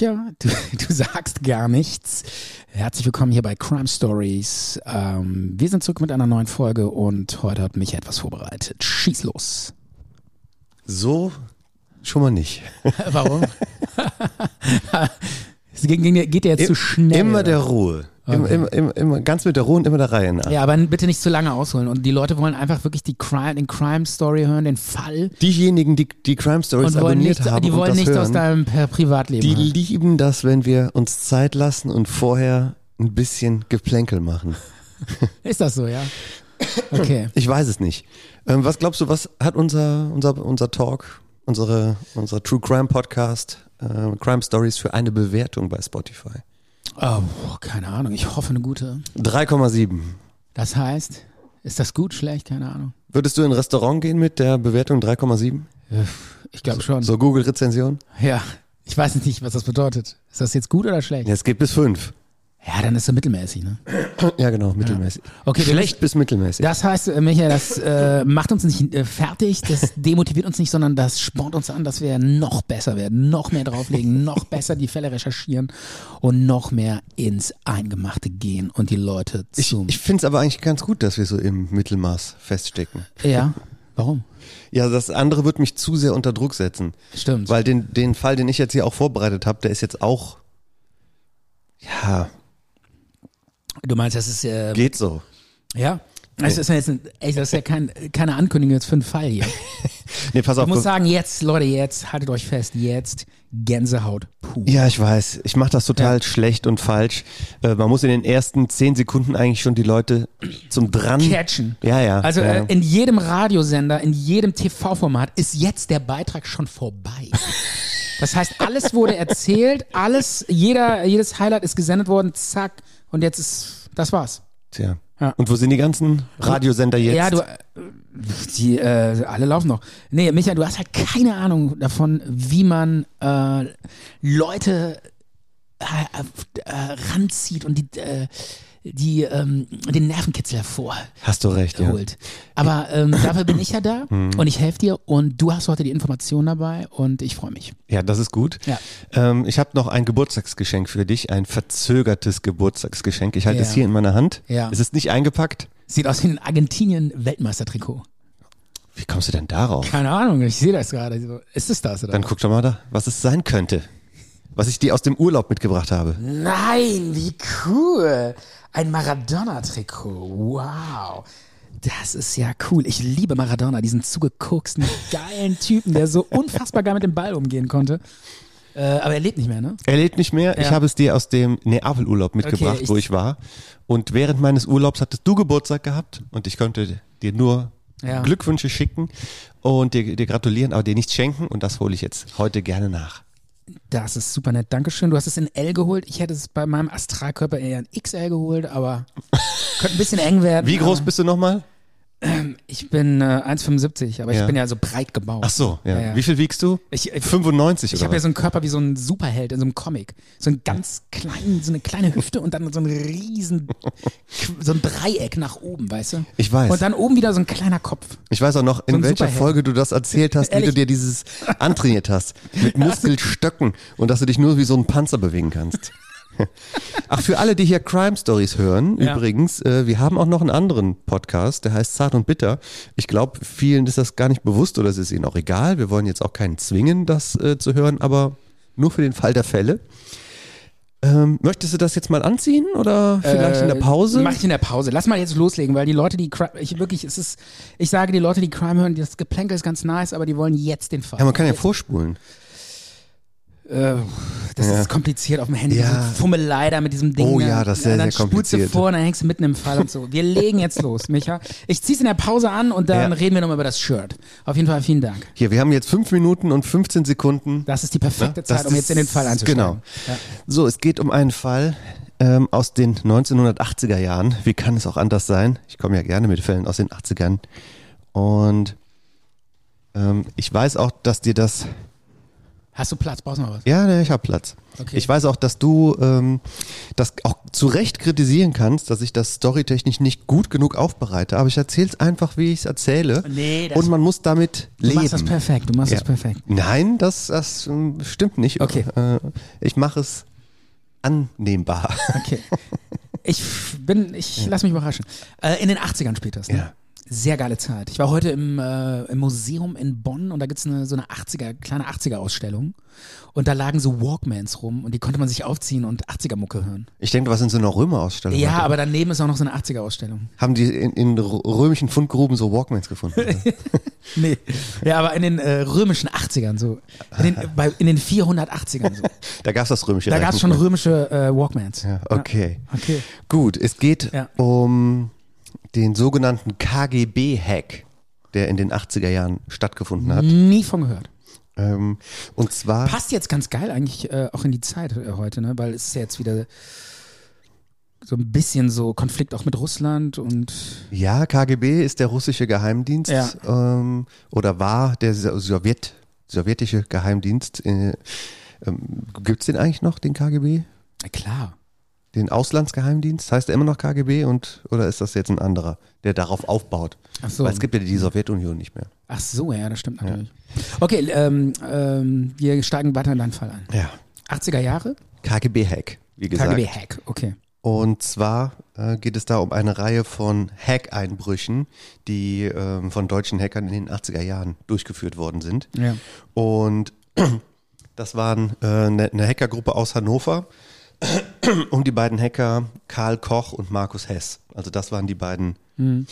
Micha. Du, du sagst gar nichts. Herzlich willkommen hier bei Crime Stories. Ähm, wir sind zurück mit einer neuen Folge und heute hat Micha etwas vorbereitet. Schieß los. So schon mal nicht. Warum? es geht, geht dir jetzt zu schnell. Immer der Ruhe. Okay. Immer, immer, immer, immer, ganz mit der Ruhe und immer der Reihe nach. Ja, aber bitte nicht zu lange ausholen. Und die Leute wollen einfach wirklich die Crime, den Crime Story hören, den Fall. Diejenigen, die die Crime Stories abonniert nicht, haben, die wollen nicht hören, aus deinem Privatleben. Die hören. lieben das, wenn wir uns Zeit lassen und vorher ein bisschen Geplänkel machen. Ist das so, ja? Okay. Ich weiß es nicht. Ähm, was glaubst du, was hat unser, unser, unser Talk, unsere, unser True Crime Podcast, äh, Crime Stories für eine Bewertung bei Spotify? Oh, keine Ahnung. Ich hoffe eine gute. 3,7. Das heißt, ist das gut, schlecht? Keine Ahnung. Würdest du in ein Restaurant gehen mit der Bewertung 3,7? Ich glaube schon. So Google-Rezension? Ja. Ich weiß nicht, was das bedeutet. Ist das jetzt gut oder schlecht? Es geht bis 5. Ja, dann ist er mittelmäßig, ne? Ja, genau, mittelmäßig. Ja. Okay, Schlecht bis mittelmäßig. Das heißt, äh, Michael, das äh, macht uns nicht äh, fertig, das demotiviert uns nicht, sondern das spornt uns an, dass wir noch besser werden, noch mehr drauflegen, noch besser die Fälle recherchieren und noch mehr ins Eingemachte gehen und die Leute zum. Ich, ich finde es aber eigentlich ganz gut, dass wir so im Mittelmaß feststecken. Ja. Warum? Ja, das andere wird mich zu sehr unter Druck setzen. Stimmt. Weil den, den Fall, den ich jetzt hier auch vorbereitet habe, der ist jetzt auch, ja, Du meinst, das ist äh, geht so. Ja. Das ist ja jetzt ey, das ist ja kein, keine Ankündigung jetzt für einen Fall hier. nee, pass auf. Ich muss sagen, jetzt, Leute, jetzt, haltet euch fest, jetzt Gänsehaut pur. Ja, ich weiß. Ich mache das total ja. schlecht und falsch. Äh, man muss in den ersten zehn Sekunden eigentlich schon die Leute zum dran catchen. Ja, ja. Also ja. Äh, in jedem Radiosender, in jedem TV-Format ist jetzt der Beitrag schon vorbei. Das heißt, alles wurde erzählt, alles, jeder, jedes Highlight ist gesendet worden, zack, und jetzt ist, das war's. Tja. Ja. Und wo sind die ganzen Radiosender jetzt? Ja, du, die, äh, alle laufen noch. Nee, Micha, du hast halt keine Ahnung davon, wie man äh, Leute äh, äh, ranzieht und die, äh, die ähm, den Nervenkitzel hervor. Hast du recht, holt. ja. Aber ähm, dafür bin ich ja da und ich helfe dir und du hast heute die Informationen dabei und ich freue mich. Ja, das ist gut. Ja. Ähm, ich habe noch ein Geburtstagsgeschenk für dich, ein verzögertes Geburtstagsgeschenk. Ich halte Ja. es hier in meiner Hand. Ja. Es ist nicht eingepackt. Sieht aus wie ein Argentinien-Weltmeistertrikot. Wie kommst du denn darauf? Keine Ahnung, ich sehe das gerade. Ist es das oder? Dann guck doch mal da, was es sein könnte. Was ich dir aus dem Urlaub mitgebracht habe. Nein, wie cool. Ein Maradona-Trikot. Wow. Das ist ja cool. Ich liebe Maradona, diesen zugekoksten, geilen Typen, der so unfassbar geil mit dem Ball umgehen konnte. Äh, aber er lebt nicht mehr, ne? Er lebt nicht mehr. Ich Ja. habe es dir aus dem Neapel-Urlaub mitgebracht, ich- wo ich war. Und während meines Urlaubs hattest du Geburtstag gehabt und ich konnte dir nur Ja. Glückwünsche schicken und dir, dir gratulieren, aber dir nichts schenken und das hole ich jetzt heute gerne nach. Das ist super nett. Dankeschön. Du hast es in L geholt. Ich hätte es bei meinem Astralkörper eher in XL geholt, aber könnte ein bisschen eng werden. Wie groß bist du nochmal? Ich bin äh, 1,75, aber Ja. ich bin ja so breit gebaut. Ach so, ja. Ja, ja. Wie viel wiegst du? Ich, ich, 95 ich habe ja so einen Körper wie so ein Superheld in so einem Comic. So einen ganz kleinen, so eine kleine Hüfte und dann so ein riesen, so ein Dreieck nach oben, weißt du? Ich weiß. Und dann oben wieder so ein kleiner Kopf. Ich weiß auch noch, in So welcher Superheld. Folge du das erzählt hast, wie du dir dieses antrainiert hast. Mit Muskelstöcken und dass du dich nur wie so ein Panzer bewegen kannst. Ach, für alle, die hier Crime Stories hören, Ja. übrigens, äh, wir haben auch noch einen anderen Podcast, der heißt Zart und Bitter. Ich glaube, vielen ist das gar nicht bewusst oder es ist ihnen auch egal. Wir wollen jetzt auch keinen zwingen, das äh, zu hören, aber nur für den Fall der Fälle. Ähm, möchtest du das jetzt mal anziehen oder vielleicht in der Pause? Äh, Mach ich in der Pause. Lass mal jetzt loslegen, weil die Leute, die Crime, ich wirklich, es ist, ich sage, die Leute, die Crime hören, das Geplänkel ist ganz nice, aber die wollen jetzt den Fall. ja, man kann ja vorspulen. Äh, das Ja. ist kompliziert auf dem Handy. Ja. Fummelei da mit diesem Ding. Oh ja, das ist sehr, dann sehr spulst du kompliziert. vor und dann hängst du mitten im Fall und so. Wir legen jetzt los, Micha. Ich zieh's in der Pause an und dann Ja. reden wir nochmal über das Shirt. Auf jeden Fall vielen Dank. Hier, wir haben jetzt fünf Minuten und 15 Sekunden. Das ist die perfekte Ne? Das Zeit, um jetzt in den Fall einzusteigen. Genau. Ja. So, es geht um einen Fall ähm, aus den 1980er Jahren. Wie kann es auch anders sein? Ich komme ja gerne mit Fällen aus den 80ern. Und ähm, ich weiß auch, dass dir das Hast du Platz? Brauchst du noch was? Ja, ne, ich habe Platz. Okay. Ich weiß auch, dass du ähm, das auch zu Recht kritisieren kannst, dass ich das storytechnisch nicht gut genug aufbereite. Aber ich erzähle es einfach, wie ich es erzähle. Nee, das- Und man muss damit Du leben. machst das perfekt. Du machst Ja. das perfekt. Nein, das, das ähm, stimmt nicht. Okay. Äh, ich mache es annehmbar. Okay. Ich bin, ich lass mich überraschen. Äh, in den 80ern spätestens. Ne? Ja. Sehr geile Zeit. Ich war heute im, äh, im Museum in Bonn und da gibt's eine, so eine 80er, kleine 80er-Ausstellung. Und da lagen so Walkmans rum und die konnte man sich aufziehen und 80er-Mucke hören. Ich denke, du warst in so einer Römerausstellung. Ja, heute. aber daneben ist auch noch so eine 80er-Ausstellung. Haben die in, in römischen Fundgruben so Walkmans gefunden? Nee. Ja, aber in den äh, römischen 80ern so. In den, bei, in den 480ern so. da gab's das römische Da gab's nicht schon römische äh, Walkmans. Ja, okay. Okay. Gut, es geht Ja. um den sogenannten KGB-Hack, der in den 80er Jahren stattgefunden hat. Nie von gehört. Ähm, und zwar, Passt jetzt ganz geil eigentlich äh, auch in die Zeit äh, heute, ne? Weil es ist ja jetzt wieder so ein bisschen so Konflikt auch mit Russland und ja, KGB ist der russische Geheimdienst Ja. ähm, oder war der So- Sowjet, sowjetische Geheimdienst. Äh, ähm, gibt's den eigentlich noch, den KGB? na klar. Den Auslandsgeheimdienst? Heißt er immer noch KGB und oder ist das jetzt ein anderer, der darauf aufbaut? Ach so. Weil es gibt ja die Sowjetunion nicht mehr. Ach so, ja, das stimmt natürlich. Okay, ähm, ähm, wir steigen weiter in deinen Fall ein. Ja. 80er Jahre? KGB-Hack, wie gesagt. KGB-Hack, okay. Und zwar äh, geht es da um eine Reihe von Hack-Einbrüchen, die ähm, von deutschen Hackern in den 80er Jahren durchgeführt worden sind. Ja. Und das waren äh, eine, eine Hackergruppe aus Hannover um die beiden Hacker Karl Koch und Markus Hess. Also das waren die beiden. Ähm,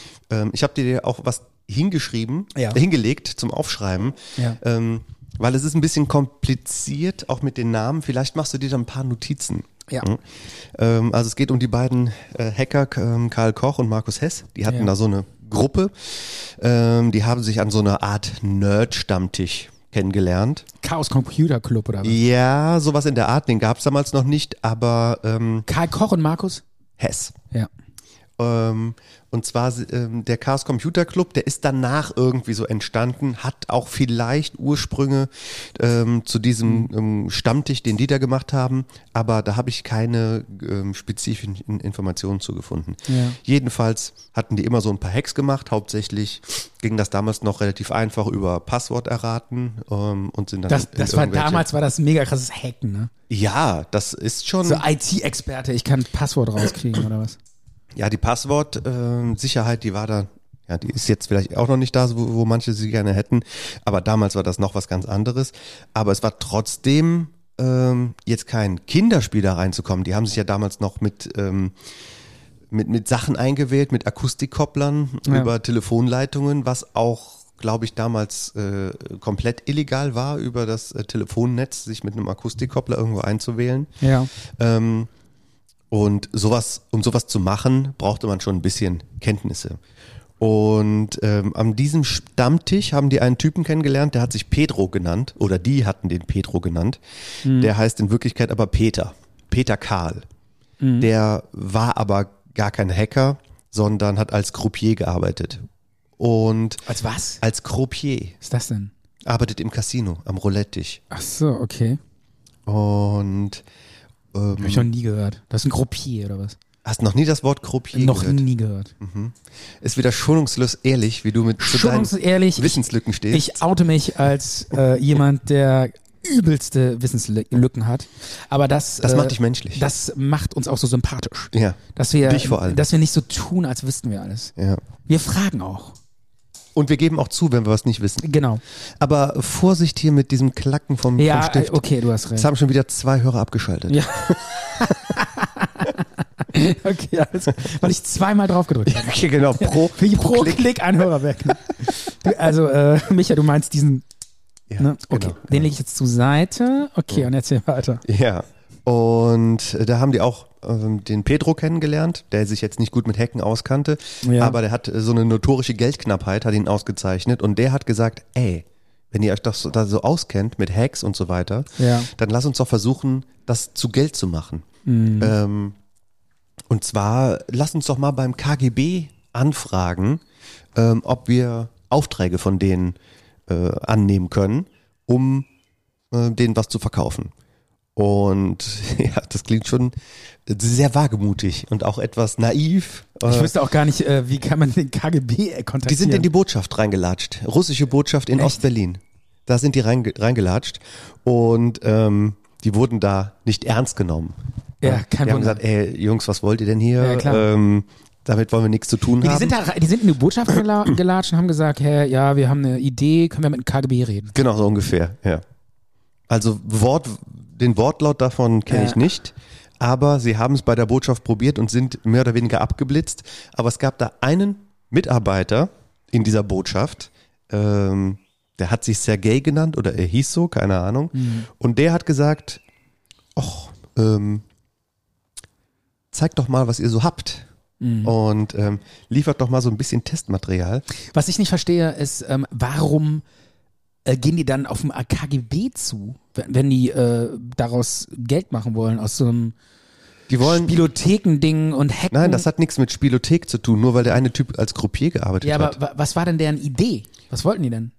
ich habe dir auch was hingeschrieben, Ja. äh, hingelegt zum Aufschreiben, Ja. ähm, weil es ist ein bisschen kompliziert, auch mit den Namen. Vielleicht machst du dir da ein paar Notizen. Ja. Mhm. Ähm, also es geht um die beiden äh, Hacker, ähm, Karl Koch und Markus Hess. Die hatten Ja. da so eine Gruppe. Ähm, die haben sich an so einer Art Nerd-Stammtisch kennengelernt. Chaos Computer Club oder was? Ja, sowas in der Art, den gab es damals noch nicht, aber ähm, Karl Koch und Markus? Hess. Ja. Ähm, und zwar ähm, der Chaos Computer Club, der ist danach irgendwie so entstanden, hat auch vielleicht Ursprünge ähm, zu diesem ähm, Stammtisch, den die da gemacht haben, aber da habe ich keine ähm, spezifischen In- Informationen zu gefunden. Ja. Jedenfalls hatten die immer so ein paar Hacks gemacht, hauptsächlich ging das damals noch relativ einfach über Passwort erraten ähm, und sind dann Das, das war damals war das mega krasses Hacken, ne? Ja, das ist schon So IT-Experte, ich kann Passwort rauskriegen oder was? Ja, die Passwortsicherheit, die war da, ja, die ist jetzt vielleicht auch noch nicht da, wo, wo manche sie gerne hätten, aber damals war das noch was ganz anderes. Aber es war trotzdem ähm, jetzt kein Kinderspiel da reinzukommen. Die haben sich ja damals noch mit ähm, mit, mit Sachen eingewählt, mit Akustikkopplern Ja. über Telefonleitungen, was auch, glaube ich, damals äh, komplett illegal war, über das äh, Telefonnetz sich mit einem Akustikkoppler irgendwo einzuwählen. Ja. Ähm, und sowas, um sowas zu machen, brauchte man schon ein bisschen Kenntnisse. Und ähm, an diesem Stammtisch haben die einen Typen kennengelernt, der hat sich Pedro genannt, oder die hatten den Pedro genannt. Der heißt in Wirklichkeit aber Peter. Peter Karl. Der war aber gar kein Hacker, sondern hat als Croupier gearbeitet. Und Als was? als Croupier Was ist das denn? arbeitet im Casino, am Roulette-Tisch. Ach so, okay. Und ähm, Hab ich noch nie gehört. Das ist ein Gruppier oder was? hast noch nie das Wort Croupier noch gehört? nie gehört. Ist wieder schonungslos ehrlich, wie du mit ich, Wissenslücken stehst. ich oute mich als äh, jemand, der übelste Wissenslücken hat. Aber das, Das äh, macht dich menschlich. Das macht uns auch so sympathisch. ja, Dass wir, Dich vor allem. dass wir nicht so tun, als wüssten wir alles. ja. Wir fragen auch. Und wir geben auch zu, wenn wir was nicht wissen. Genau. Aber Vorsicht hier mit diesem Klacken vom, Ja, vom Stift. äh, okay, du hast Jetzt recht. haben schon wieder zwei Hörer abgeschaltet. Ja. okay, alles, weil ich zweimal drauf gedrückt habe. Okay, genau. Pro, Für pro Klick. ein Hörer weg. Ne? Du, also, äh, Micha, du meinst diesen, Ja, ne? Okay, genau. den lege ich jetzt zur Seite. Okay, und erzähl weiter. Ja. Und äh, da haben die auch ähm, den Pedro kennengelernt, der sich jetzt nicht gut mit Hacken auskannte, Ja. aber der hat äh, so eine notorische Geldknappheit, hat ihn ausgezeichnet und der hat gesagt, ey, wenn ihr euch so, da so auskennt mit Hacks und so weiter, Ja. dann lass uns doch versuchen, das zu Geld zu machen. Mhm. Ähm, und zwar, lass uns doch mal beim KGB anfragen, ähm, ob wir Aufträge von denen äh, annehmen können, um äh, denen was zu verkaufen. Und ja, das klingt schon sehr wagemutig und auch etwas naiv. Ich Äh, wüsste auch gar nicht, äh, wie kann man den KGB kontaktieren. die sind in die Botschaft reingelatscht. Russische Botschaft in? Ostberlin. Da sind die reinge reingelatscht und ähm, die wurden da nicht ernst genommen. Ja, kein die haben Wunder. gesagt, ey Jungs, was wollt ihr denn hier? Ja, klar. Ähm, damit wollen wir nichts zu tun Ja, die, haben. sind da, die sind in die Botschaft gela gelatscht und haben gesagt, hey, ja, wir haben eine Idee, können wir mit dem KGB reden? Genau, so ungefähr, ja. Also Wort, den Wortlaut davon kenne Ja. ich nicht, aber sie haben es bei der Botschaft probiert und sind mehr oder weniger abgeblitzt. Aber es gab da einen Mitarbeiter in dieser Botschaft, ähm, der hat sich Sergei genannt oder er hieß so, keine Ahnung. Und der hat gesagt, ach, ähm, zeigt doch mal, was ihr so habt. Und ähm, liefert doch mal so ein bisschen Testmaterial. Was ich nicht verstehe, ist, ähm, warum äh, gehen die dann auf dem KGB zu, wenn, wenn die äh, daraus Geld machen wollen, aus so einem Die wollen, Spielotheken-Ding und Hacken? Nein, das hat nichts mit Spielothek zu tun, nur weil der eine Typ als Croupier gearbeitet Ja, aber hat. wa- was war denn deren Idee? Was wollten die denn?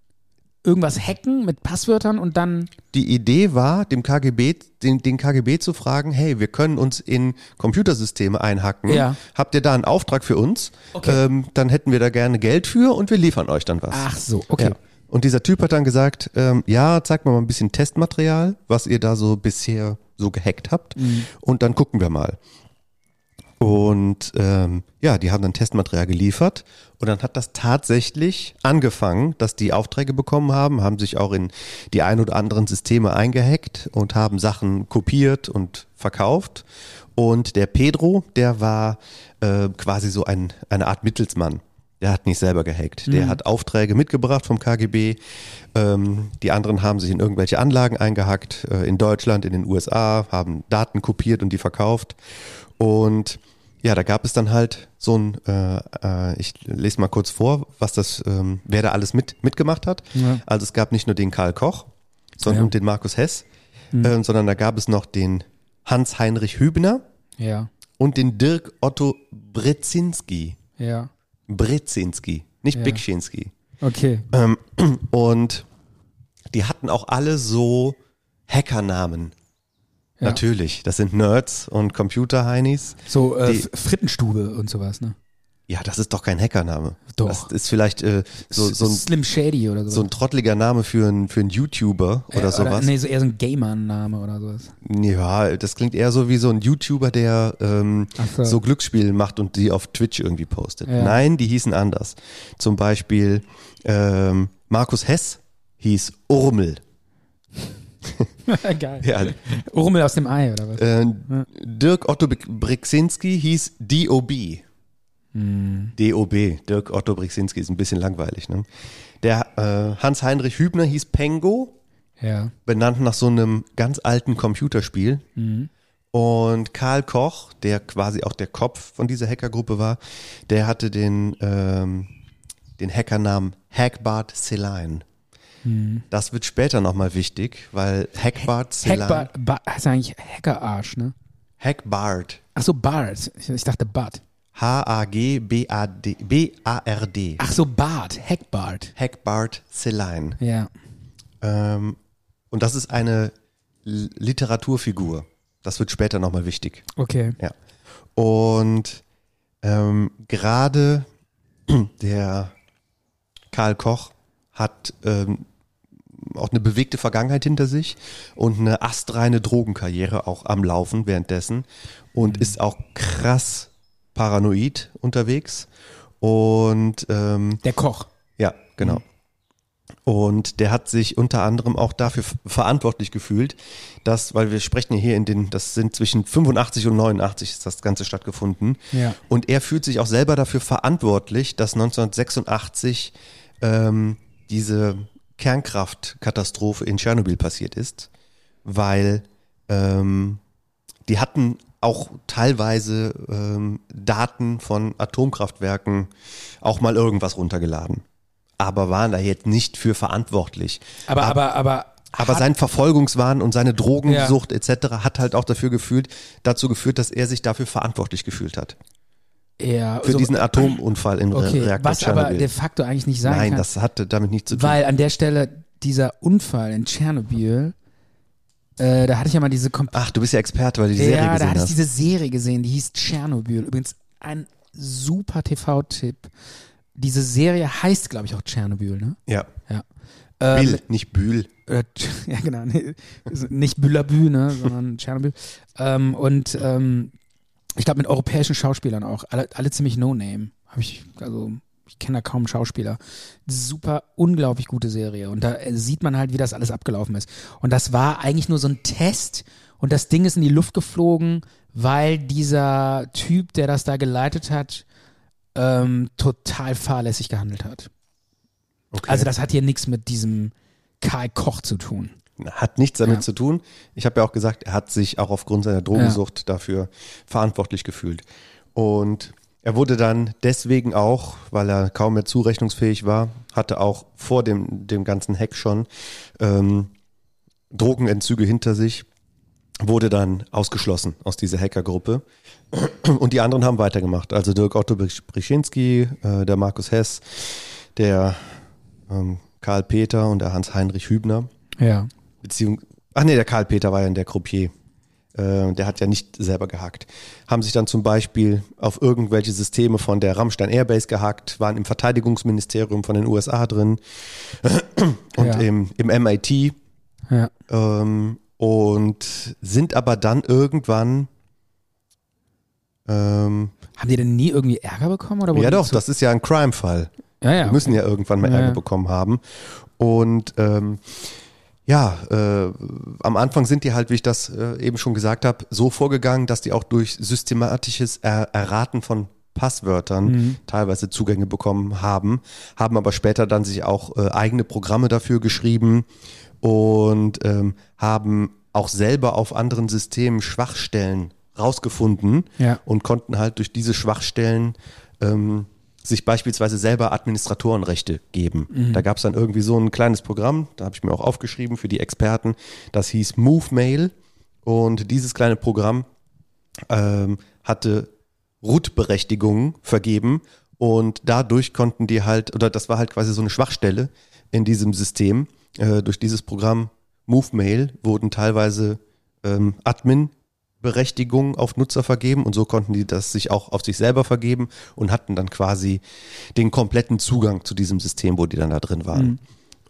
Irgendwas hacken mit Passwörtern und dann. Die Idee war, dem KGB, den, den KGB zu fragen, hey, wir können uns in Computersysteme einhacken. Ja. Habt ihr da einen Auftrag für uns? Okay. Ähm, dann hätten wir da gerne Geld für und wir liefern euch dann was. Ach so, okay. Ja. Und dieser Typ hat dann gesagt, ähm, ja, zeigt mir mal ein bisschen Testmaterial, was ihr da so bisher so gehackt habt. Mhm. Und dann gucken wir mal. Und ähm, ja, die haben dann Testmaterial geliefert und dann hat das tatsächlich angefangen, dass die Aufträge bekommen haben, haben sich auch in die ein oder anderen Systeme eingehackt und haben Sachen kopiert und verkauft. Und der Pedro, der war äh, quasi so ein, eine Art Mittelsmann. Der hat nicht selber gehackt. Der hat Aufträge mitgebracht vom KGB. Ähm, die anderen haben sich in irgendwelche Anlagen eingehackt, äh, in Deutschland, in den USA, haben Daten kopiert und die verkauft. Und ja, da gab es dann halt so ein, äh, äh, ich lese mal kurz vor, was das, ähm, wer da alles mit, mitgemacht hat. Ja. Also es gab nicht nur den Karl Koch, sondern Ja. und den Markus Hess, äh, sondern da gab es noch den Hans-Heinrich Hübner Ja, und den Dirk Otto Brezinski. ja. Brezinski, nicht Ja. Bikschinski. Okay. Ähm, und die hatten auch alle so Hackernamen. Ja. Natürlich, das sind Nerds und Computer-Heinis. So äh, Die- Frittenstube und sowas, ne? Ja, das ist doch kein Hackername. Doch. Das ist vielleicht äh, so, so, ein, Slim Shady oder sowas. so ein trotteliger Name für einen für einen YouTuber oder Ja, sowas. nee, so eher so ein Gamer-Name oder sowas. Ja, das klingt eher so wie so ein YouTuber, der ähm, so. so. Glücksspiele macht und die auf Twitch irgendwie postet. Ja. Nein, die hießen anders. Zum Beispiel ähm, Markus Hess hieß Urmel. Geil. Ja, Urmel aus dem Ei oder was? äh, Dirk Otto Brixinski hieß DOB. Hm. DOB, Dirk Otto Brixinski ist ein bisschen langweilig. Ne? Der äh, Hans-Heinrich Hübner hieß Pengo, Ja. benannt nach so einem ganz alten Computerspiel. Mhm. Und Karl Koch, der quasi auch der Kopf von dieser Hackergruppe war, der hatte den, ähm, den Hackernamen Hackbart Celine. Mhm. Das wird später nochmal wichtig, weil Hackbart Celine. Hackbart, ba, heißt eigentlich Hackerarsch, ne? Hackbart. Ach so, Bart. Ich, ich dachte Bart. H-A-G-B-A-D B-A-R-D. Ach so, Bart. Hackbart. Hackbart Celine. Ja. Ähm, und das ist eine L- Literaturfigur. Das wird später nochmal wichtig. Okay. Ja. Und ähm, gerade der Karl Koch hat ähm, auch eine bewegte Vergangenheit hinter sich und eine astreine Drogenkarriere auch am Laufen währenddessen und ist auch krass paranoid unterwegs. Und ähm, Der Koch. ja, genau. Und der hat sich unter anderem auch dafür verantwortlich gefühlt, dass, weil wir sprechen ja hier in den, das sind zwischen 85 und 89 ist das Ganze stattgefunden. Ja. Und er fühlt sich auch selber dafür verantwortlich, dass 1986 ähm, diese Kernkraftkatastrophe in Tschernobyl passiert ist, weil ähm, die hatten auch teilweise ähm, Daten von Atomkraftwerken auch mal irgendwas runtergeladen. Aber waren da jetzt nicht für verantwortlich. Aber, aber, aber. Aber hat- sein Verfolgungswahn und seine Drogensucht etc. hat halt auch dafür gefühlt, dazu geführt, dass er sich dafür verantwortlich gefühlt hat. ja, Für so- diesen Atomunfall in Okay, Reaktor was aber Tschernobyl. de facto eigentlich nicht sein Nein, kann. das hatte damit nichts zu tun. Weil an der Stelle dieser Unfall in Tschernobyl Äh, da hatte ich ja mal diese Kom Ach, du bist ja Experte, weil du die Serie ja, da gesehen hatte ich hast. diese Serie gesehen, die hieß Tschernobyl. Übrigens ein super TV-Tipp. Diese Serie heißt, glaube ich, auch Tschernobyl, ne? ja. Ja. Ähm, Bill, nicht Bühl. äh, ja, genau. Nee, nicht Bülabü, ne, sondern Tschernobyl. Ähm, und ähm, ich glaube mit europäischen Schauspielern auch. Alle, alle ziemlich No-Name. Habe ich, also ich kenne da kaum Schauspieler. Super, unglaublich gute Serie. Und da äh, sieht man halt, wie das alles abgelaufen ist. Und das war eigentlich nur so ein Test. Und das Ding ist in die Luft geflogen, weil dieser Typ, der das da geleitet hat, ähm, total fahrlässig gehandelt hat. Okay. Also das hat hier nichts mit diesem Karl Koch zu tun. Hat nichts damit Ja. zu tun. Ich habe ja auch gesagt, er hat sich auch aufgrund seiner Drogensucht dafür verantwortlich gefühlt. Und er wurde dann deswegen auch, weil er kaum mehr zurechnungsfähig war, hatte auch vor dem, dem ganzen Hack schon ähm, Drogenentzüge hinter sich, wurde dann ausgeschlossen aus dieser Hackergruppe. Und die anderen haben weitergemacht. Also Dirk Otto Brischinski, äh, der Markus Hess, der ähm, Karl Peter und der Hans-Heinrich Hübner. Ja. Beziehung, ach nee, der Karl Peter war ja in der Croupier. Äh, der hat ja nicht selber gehackt. Haben sich dann zum Beispiel auf irgendwelche Systeme von der Rammstein Airbase gehackt, waren im Verteidigungsministerium von den USA drin und Ja. im, im MIT Ja. ähm, und sind aber dann irgendwann ähm, Haben die denn nie irgendwie Ärger bekommen? Oder ja die doch, zu- das ist ja ein Crime-Fall. ja, ja, Wir müssen ja irgendwann mal Ärger ja. bekommen haben. Und ähm, ja, äh, am Anfang sind die halt, wie ich das äh, eben schon gesagt habe, so vorgegangen, dass die auch durch systematisches er Erraten von Passwörtern Mhm. teilweise Zugänge bekommen haben, haben aber später dann sich auch äh, eigene Programme dafür geschrieben und ähm, haben auch selber auf anderen Systemen Schwachstellen rausgefunden Ja. und konnten halt durch diese Schwachstellen ähm, sich beispielsweise selber Administratorenrechte geben. Da gab es dann irgendwie so ein kleines Programm, da habe ich mir auch aufgeschrieben für die Experten, das hieß MoveMail und dieses kleine Programm ähm, hatte Root-Berechtigungen vergeben und dadurch konnten die halt, oder das war halt quasi so eine Schwachstelle in diesem System. Äh, durch dieses Programm MoveMail wurden teilweise ähm, Admin-Berechtigungen auf Nutzer vergeben und so konnten die das sich auch auf sich selber vergeben und hatten dann quasi den kompletten Zugang zu diesem System, wo die dann da drin waren.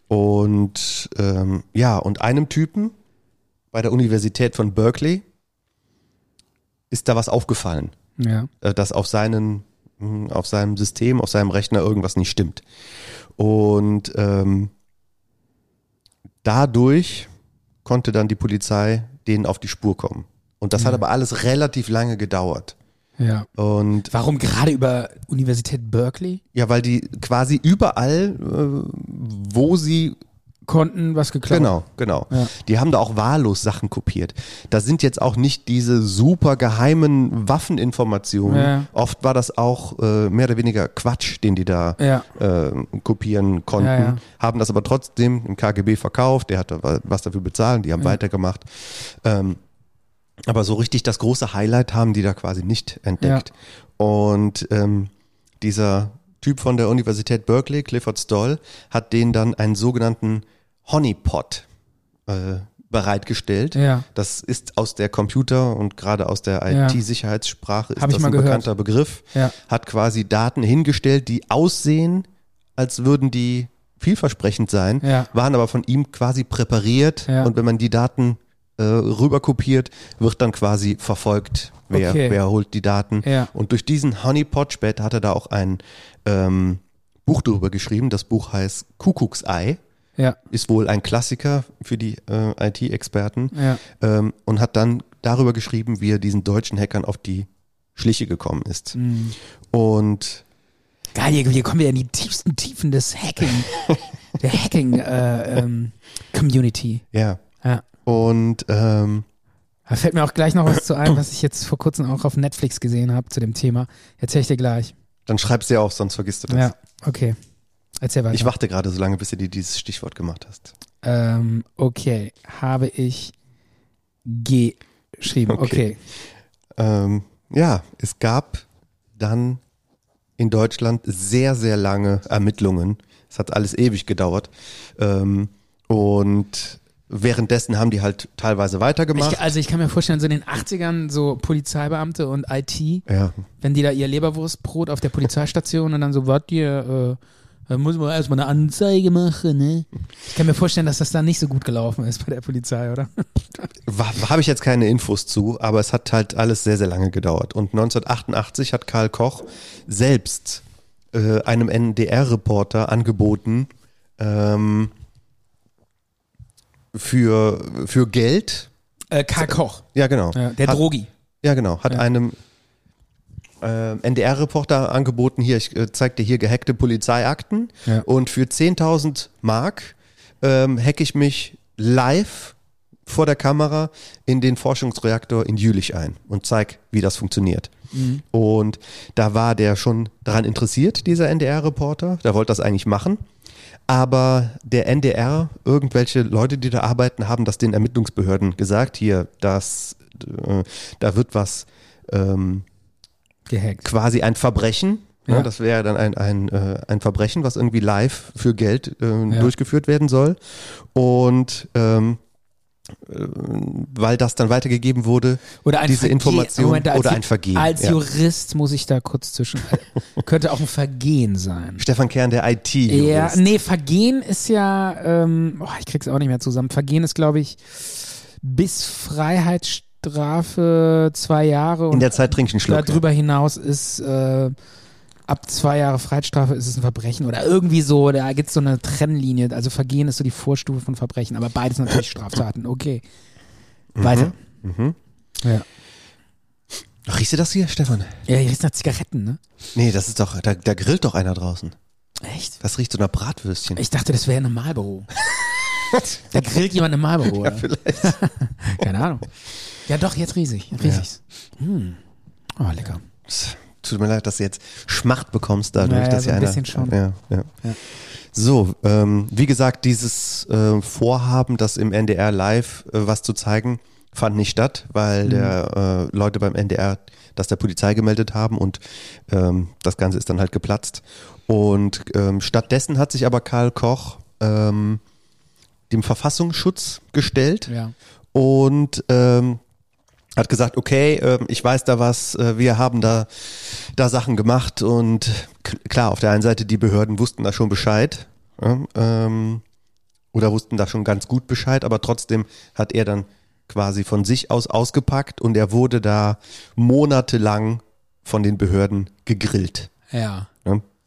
Und ähm, ja, und einem Typen bei der Universität von Berkeley ist da was aufgefallen ja. äh, dass auf seinen mh, auf seinem System, auf seinem Rechner irgendwas nicht stimmt. Und ähm, dadurch konnte dann die Polizei denen auf die Spur kommen. Und das hat aber alles relativ lange gedauert. ja. Und Warum gerade über Universität Berkeley? ja, weil die quasi überall, äh, wo sie Konnten was geklaut. Genau, genau. Ja. Die haben da auch wahllos Sachen kopiert. Da sind jetzt auch nicht diese super geheimen Waffeninformationen. Ja. Oft war das auch äh, mehr oder weniger Quatsch, den die da Ja. äh, kopieren konnten. Ja, ja. Haben das aber trotzdem im KGB verkauft. Der hatte wa- was dafür bezahlt. Die haben weitergemacht. Ähm, aber so richtig das große Highlight haben die da quasi nicht entdeckt. Und ähm, dieser Typ von der Universität Berkeley, Clifford Stoll, hat denen dann einen sogenannten Honeypot äh, bereitgestellt. Ja. Das ist aus der Computer- und gerade aus der Ja. IT-Sicherheitssprache ist Hab das ein gehört. bekannter Begriff. Ja. Hat quasi Daten hingestellt, die aussehen, als würden die vielversprechend sein, Ja. waren aber von ihm quasi präpariert Ja. und wenn man die Daten äh, rüberkopiert, wird dann quasi verfolgt, wer, Okay. wer holt die Daten. Ja. Und durch diesen Honeypot, später hat er da auch ein ähm, Buch darüber geschrieben. Das Buch heißt Kuckucksei, Ja. ist wohl ein Klassiker für die äh, IT-Experten Ja. ähm, und hat dann darüber geschrieben, wie er diesen deutschen Hackern auf die Schliche gekommen ist. Mhm. Und Geil, hier, hier kommen wir in die tiefsten Tiefen des Hacking, der Hacking-Community. ja, ja. und ähm, Da fällt mir auch gleich noch was zu ein, was ich jetzt vor kurzem auch auf Netflix gesehen habe zu dem Thema. Erzähl ich dir gleich. dann schreib's dir auf, sonst vergisst du das. Ja, okay. Erzähl weiter. Ich warte gerade so lange, bis du dir dieses Stichwort gemacht hast. ähm, okay, habe ich geschrieben. Okay. Okay. Ähm, ja, es gab dann in Deutschland sehr, sehr lange Ermittlungen. Es hat alles ewig gedauert. Ähm, und währenddessen haben die halt teilweise weitergemacht. Ich, also ich kann mir vorstellen, so in den 80ern so Polizeibeamte und IT, ja. wenn die da ihr Leberwurstbrot auf der Polizeistation und dann so, wart ihr, äh, da muss man erstmal eine Anzeige machen, ne? Ich kann mir vorstellen, dass das da nicht so gut gelaufen ist bei der Polizei, oder? Habe ich jetzt keine Infos zu, aber es hat halt alles sehr, sehr lange gedauert. Und 1988 hat Karl Koch selbst äh, einem NDR-Reporter angeboten, ähm, für, für Geld. Äh, Karl Koch. Ja, genau. Ja, der hat, Drogi. Ja, genau. Hat Ja. einem äh, NDR-Reporter angeboten, hier, ich äh, zeig dir hier gehackte Polizeiakten Ja. und für 10.000 Mark ähm, hacke ich mich live vor der Kamera in den Forschungsreaktor in Jülich ein und zeig, wie das funktioniert. Mhm. Und da war der schon daran interessiert, dieser NDR-Reporter. Der wollte das eigentlich machen. Aber der NDR, irgendwelche Leute, die da arbeiten, haben das den Ermittlungsbehörden gesagt. Hier, das, äh, da wird was ähm, Gehackt. quasi ein Verbrechen. Ja. Ja. das wäre dann ein, ein, äh, ein Verbrechen, was irgendwie live für Geld äh, Ja. durchgeführt werden soll. Und ähm, äh, weil das dann weitergegeben wurde, Oder diese Vergehen. Information Moment, oder ein Vergehen. Als ja. Jurist muss ich da kurz zwischen. könnte auch ein Vergehen sein. Stefan Kern, der it Ja, nee, Vergehen ist ja, ähm, boah, ich krieg's auch nicht mehr zusammen. Vergehen ist, glaube ich, bis Freiheitsstrafe zwei Jahre In und der Zeit trinke ich einen Schluck. darüber hinaus ist äh, ab zwei Jahre Freiheitsstrafe ist es ein Verbrechen oder irgendwie so, da gibt's so eine Trennlinie. Also Vergehen ist so die Vorstufe von Verbrechen, aber beides natürlich Straftaten. Okay. Weiter. Mhm. Ja. Riechst du das hier, Stefan? Ja, hier riecht nach Zigaretten, ne? Nee, das ist doch, da, da grillt doch einer draußen. Echt? Das riecht so nach Bratwürstchen. Ich dachte, das wäre eine Marlboro. da grillt jemand eine Marlboro. Oder? Vielleicht. Keine Ahnung. Ja, doch, jetzt riesig. Riesig. Hm. Oh, lecker. Tut mir leid, dass du jetzt Schmacht bekommst dadurch, Naja, dass so hier ein einer. bisschen schon. Ja, ja. Ja. So, ähm, wie gesagt, dieses äh, Vorhaben, das im NDR live äh, was zu zeigen, fand nicht statt, Mhm. weil der äh, Leute beim NDR das der Polizei gemeldet haben und ähm, das Ganze ist dann halt geplatzt. Und ähm, stattdessen hat sich aber Karl Koch ähm, dem Verfassungsschutz gestellt Ja. und ähm, hat gesagt, okay, ähm, ich weiß da was, äh, wir haben da, da Sachen gemacht und klar, auf der einen Seite die Behörden wussten da schon Bescheid ähm, oder wussten da schon ganz gut Bescheid, aber trotzdem hat er dann quasi von sich aus ausgepackt und er wurde da monatelang von den Behörden gegrillt. Ja.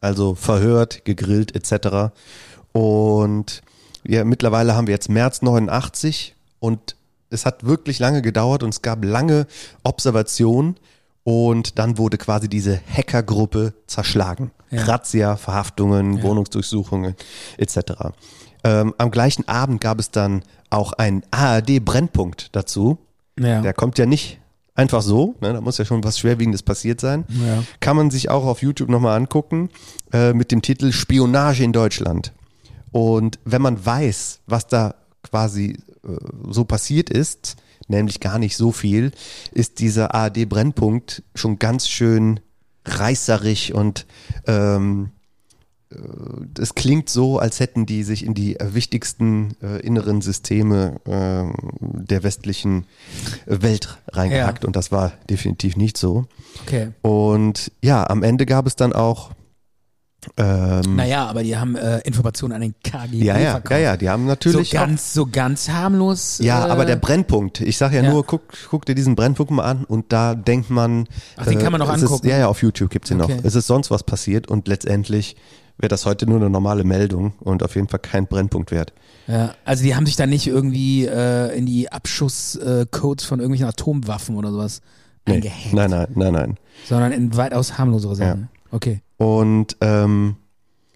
Also verhört, gegrillt etc. Und ja, mittlerweile haben wir jetzt März 89 und es hat wirklich lange gedauert und es gab lange Observation und dann wurde quasi diese Hackergruppe zerschlagen. Ja. Razzia, Verhaftungen, Ja. Wohnungsdurchsuchungen etc. Ähm, am gleichen Abend gab es dann auch einen ARD-Brennpunkt dazu. Ja. Der kommt ja nicht einfach so, ne? da muss ja schon was Schwerwiegendes passiert sein. Ja. Kann man sich auch auf YouTube nochmal angucken äh, mit dem Titel Spionage in Deutschland. Und wenn man weiß, was da quasi so passiert ist, nämlich gar nicht so viel, ist dieser ARD-Brennpunkt schon ganz schön reißerig und ähm, äh, es klingt so, als hätten die sich in die äh, wichtigsten äh, inneren Systeme äh, der westlichen Welt reingehackt und das war definitiv nicht so. Okay. Und ja, am Ende gab es dann auch ähm, Naja, aber die haben äh, Informationen an den KGB ja, ja, verkauft. ja, ja, die haben natürlich so ganz, so ganz harmlos. Ja, äh, aber der Brennpunkt, ich sag ja, ja. nur, guck, guck dir diesen Brennpunkt mal an und da denkt man. äh, Ach, den kann man noch es angucken? Ist, ja, ja, auf YouTube gibt's den Okay. noch. Es ist sonst was passiert und letztendlich wäre das heute nur eine normale Meldung und auf jeden Fall kein Brennpunkt wert. Ja, also die haben sich da nicht irgendwie äh, in die Abschusscodes äh, von irgendwelchen Atomwaffen oder sowas Nee. eingehackt, Nein, nein, nein, nein. sondern in weitaus harmlosere Sachen. Okay. Und ähm,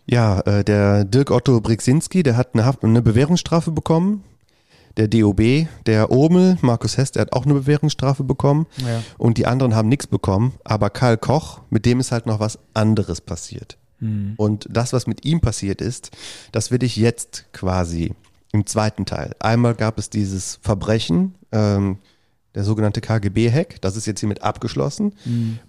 ja, äh, der Dirk Otto Brixinski, der hat eine, Haft eine Bewährungsstrafe bekommen. Der DOB, der Omel, Markus Hess, der hat auch eine Bewährungsstrafe bekommen. Ja. Und die anderen haben nichts bekommen. Aber Karl Koch, mit dem ist halt noch was anderes passiert. Hm. Und das, was mit ihm passiert ist, das will ich jetzt quasi im zweiten Teil. Einmal gab es dieses Verbrechen, ähm, der sogenannte KGB-Hack, das ist jetzt hiermit abgeschlossen.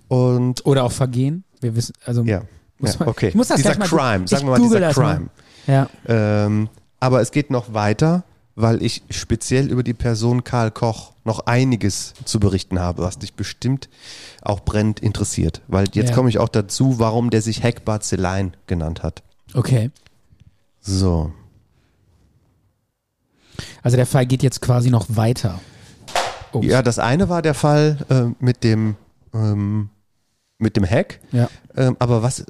Und Oder auch Vergehen. Wir wissen, also ja, Muss ja man- okay. ich muss das dieser gleich mal- Crime, sagen wir mal dieser das mal. Crime. ja. Ähm, aber es geht noch weiter. weil ich speziell über die Person Karl Koch noch einiges zu berichten habe, was dich bestimmt auch brennend interessiert. Weil jetzt Ja. komme ich auch dazu, warum der sich Heck Barzelein genannt hat. Okay. So. Also der Fall geht jetzt quasi noch weiter. Ups. Ja, das eine war der Fall äh, mit dem ähm, mit dem Hack. Ja. Ähm, aber was äh,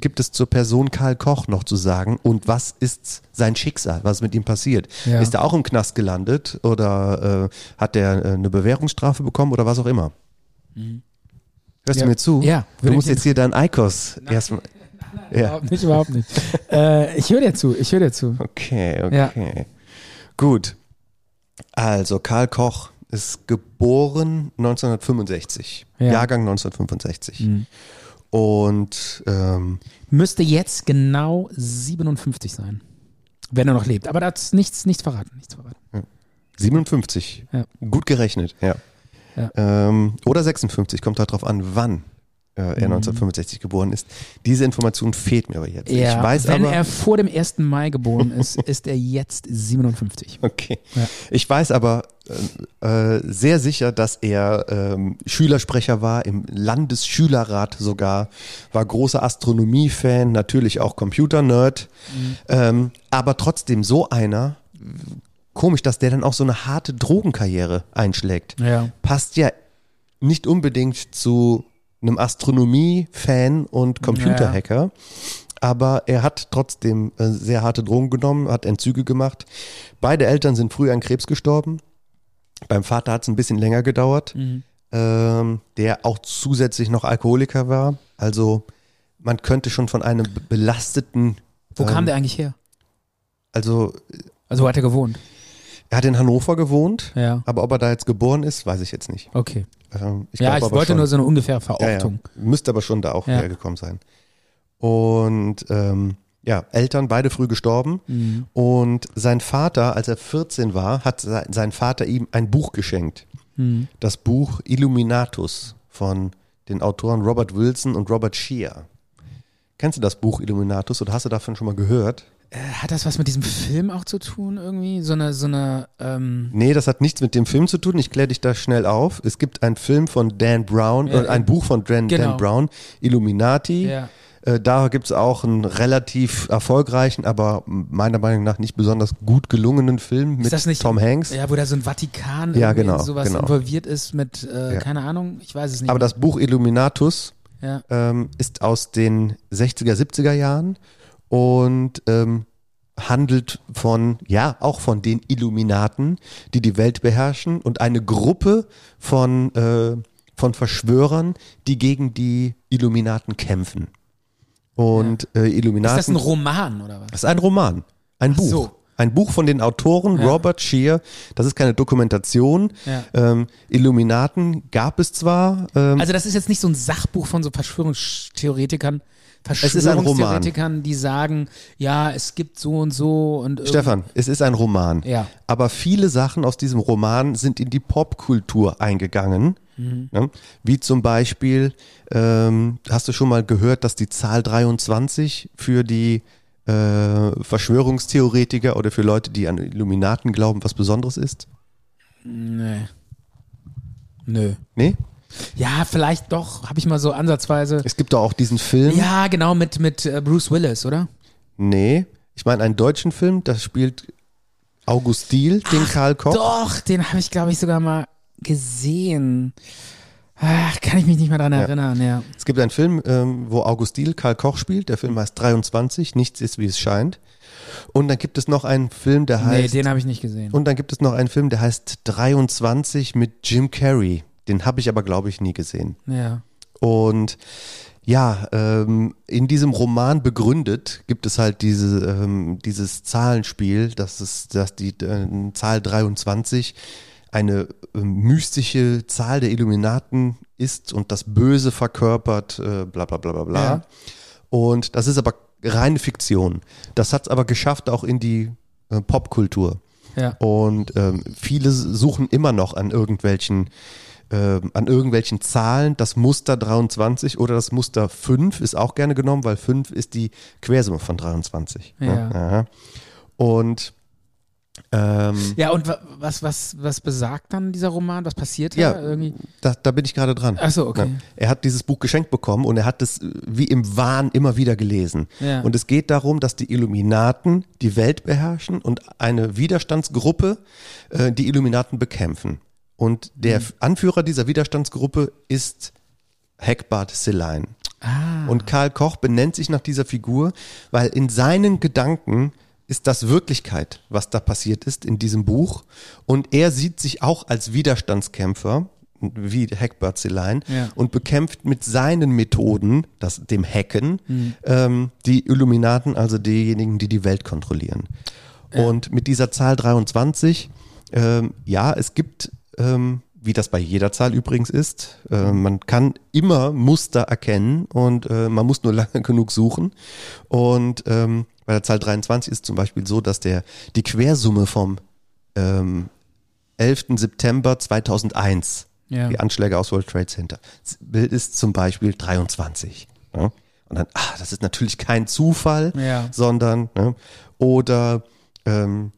gibt es zur Person Karl Koch noch zu sagen und was ist sein Schicksal? Was ist mit ihm passiert? Ja. Ist er auch im Knast gelandet oder äh, hat er äh, eine Bewährungsstrafe bekommen oder was auch immer? Hörst Ja. du mir zu? Ja, Du musst jetzt hier deinen Eikos erstmal. Ja. Überhaupt nicht, überhaupt nicht. äh, ich höre dir zu, ich höre dir zu. Okay, okay. Gut. Also Karl Koch ist geboren 1965. Ja. Jahrgang 1965. Mhm. Und ähm, Müsste jetzt genau 57 sein. Wenn er noch lebt. Aber das ist nichts, nichts verraten. Nichts verraten. 57. Ja. Gut gerechnet, ja. Ja. Ähm, oder 56, kommt halt drauf an, wann äh, Mhm. er 1965 geboren ist. Diese Information fehlt mir aber jetzt. Ja, ich weiß wenn aber, er vor dem 1. Mai geboren ist, ist er jetzt 57. Okay. Ja. Ich weiß aber äh, äh, sehr sicher, dass er ähm, Schülersprecher war, im Landesschülerrat sogar, war großer Astronomie-Fan, natürlich auch Computer-Nerd, ähm, aber trotzdem so einer, komisch, dass der dann auch so eine harte Drogenkarriere einschlägt. Ja. Passt ja nicht unbedingt zu einem Astronomie-Fan und Computerhacker. Aber er hat trotzdem äh, sehr harte Drogen genommen, hat Entzüge gemacht. Beide Eltern sind früh an Krebs gestorben. Beim Vater hat es ein bisschen länger gedauert, Mhm. ähm, der auch zusätzlich noch Alkoholiker war. Also man könnte schon von einem be- belasteten. Wo ähm, kam der eigentlich her? Also Also wo hat er gewohnt? Er hat in Hannover gewohnt, Ja. aber ob er da jetzt geboren ist, weiß ich jetzt nicht. Okay. Ähm, ich ja, ich aber wollte schon. nur so eine ungefähre Ja, ja. Verortung. Müsste aber schon da auch Ja. hergekommen sein. Und ähm, ja, Eltern beide früh gestorben. Mhm. Und sein Vater, als er 14 war, hat se- sein Vater ihm ein Buch geschenkt. Mhm. Das Buch Illuminatus von den Autoren Robert Wilson und Robert Shear. Kennst du das Buch Illuminatus oder hast du davon schon mal gehört? Äh, hat das was mit diesem Film auch zu tun irgendwie? So eine, so eine, ähm, Nee, das hat nichts mit dem Film zu tun. Ich kläre dich da schnell auf. Es gibt einen Film von Dan Brown, Ja, äh, ein. Buch von Dan, Genau. Dan Brown, Illuminati. ja. Äh, da gibt es auch einen relativ erfolgreichen, aber meiner Meinung nach nicht besonders gut gelungenen Film mit Ist das nicht, Tom Hanks. Ja, wo da so ein Vatikan Ja, irgendwie in genau, sowas genau. involviert ist mit, äh, Ja. keine Ahnung, ich weiß es nicht. Aber das Buch Illuminatus ähm, ist aus den 60er, 70er Jahren und ähm, handelt von, ja, auch von den Illuminaten, die die Welt beherrschen und eine Gruppe von, äh, von Verschwörern, die gegen die Illuminaten kämpfen. Und äh, Ist Illuminaten. das ein Roman oder was? Das ist ein Roman, ein Ach Buch. so. Ein Buch von den Autoren Ja. Robert Shear. Das ist keine Dokumentation. Ja. Ähm, Illuminaten gab es zwar. Ähm, Also das ist jetzt nicht so ein Sachbuch von so Verschwörungstheoretikern, ist. Verschwörungstheoretikern, die sagen, ja, es gibt so und so und Stefan, es ist ein Roman. Ja. Aber viele Sachen aus diesem Roman sind in die Popkultur eingegangen. Mhm. Ne? Wie zum Beispiel, ähm, hast du schon mal gehört, dass die Zahl 23 für die äh, Verschwörungstheoretiker oder für Leute, die an Illuminaten glauben, was Besonderes ist? Nee. Nö. Nee? Ja, vielleicht doch, habe ich mal so ansatzweise. Es gibt doch auch diesen Film. Ja, genau, mit, mit äh, Bruce Willis, oder? Nee, ich meine einen deutschen Film, da spielt August Diehl, den Karl Koch. Doch, den habe ich, glaube ich, sogar mal gesehen. Ach, kann ich mich nicht mehr dran erinnern, ja. Es gibt einen Film, ähm, wo August Diehl Karl Koch spielt. Der Film heißt 23, nichts ist wie es scheint. Und dann gibt es noch einen Film, der Nee, heißt den habe ich nicht gesehen. und dann gibt es noch einen Film, der heißt 23 mit Jim Carrey. Den habe ich aber glaube ich nie gesehen. ja. Und ja, ähm, in diesem Roman begründet gibt es halt diese, ähm, dieses Zahlenspiel, dass es, dass die äh, Zahl 23 eine ähm, mystische Zahl der Illuminaten ist und das Böse verkörpert, äh, bla bla bla bla bla. Ja. Und das ist aber reine Fiktion. Das hat es aber geschafft auch in die äh, Popkultur. Ja. Und ähm, viele suchen immer noch an irgendwelchen ähm, an irgendwelchen Zahlen. Das Muster 23 oder das Muster 5 ist auch gerne genommen, weil 5 ist die Quersumme von 23. ne? Ja. Aha. Und Ähm, Ja, und wa- was, was, was besagt dann dieser Roman? Was passiert Ja, da irgendwie? da, da bin ich gerade dran. Ach so, okay. Ja. Er hat dieses Buch geschenkt bekommen und er hat es äh, wie im Wahn immer wieder gelesen. Ja. Und es geht darum, dass die Illuminaten die Welt beherrschen und eine Widerstandsgruppe äh, die Illuminaten bekämpfen. Und der Mhm. Anführer dieser Widerstandsgruppe ist Hackbart Seline. Ah. Und Karl Koch benennt sich nach dieser Figur, weil in seinen Gedanken ist das Wirklichkeit, was da passiert ist in diesem Buch. Und er sieht sich auch als Widerstandskämpfer, wie Hackbart Seline, Ja. und bekämpft mit seinen Methoden, das, dem Hacken, ähm, die Illuminaten, also diejenigen, die die Welt kontrollieren. Und mit dieser Zahl 23, ähm, ja, es gibt, ähm, wie das bei jeder Zahl übrigens ist, äh, man kann immer Muster erkennen und äh, man muss nur lange genug suchen. Und ähm, bei der Zahl 23 ist zum Beispiel so, dass der die Quersumme vom ähm, 11. September 2001, Ja. die Anschläge aus World Trade Center, ist zum Beispiel 23. Ja? Und dann, ah, das ist natürlich kein Zufall, Ja. sondern, ne? oder ähm,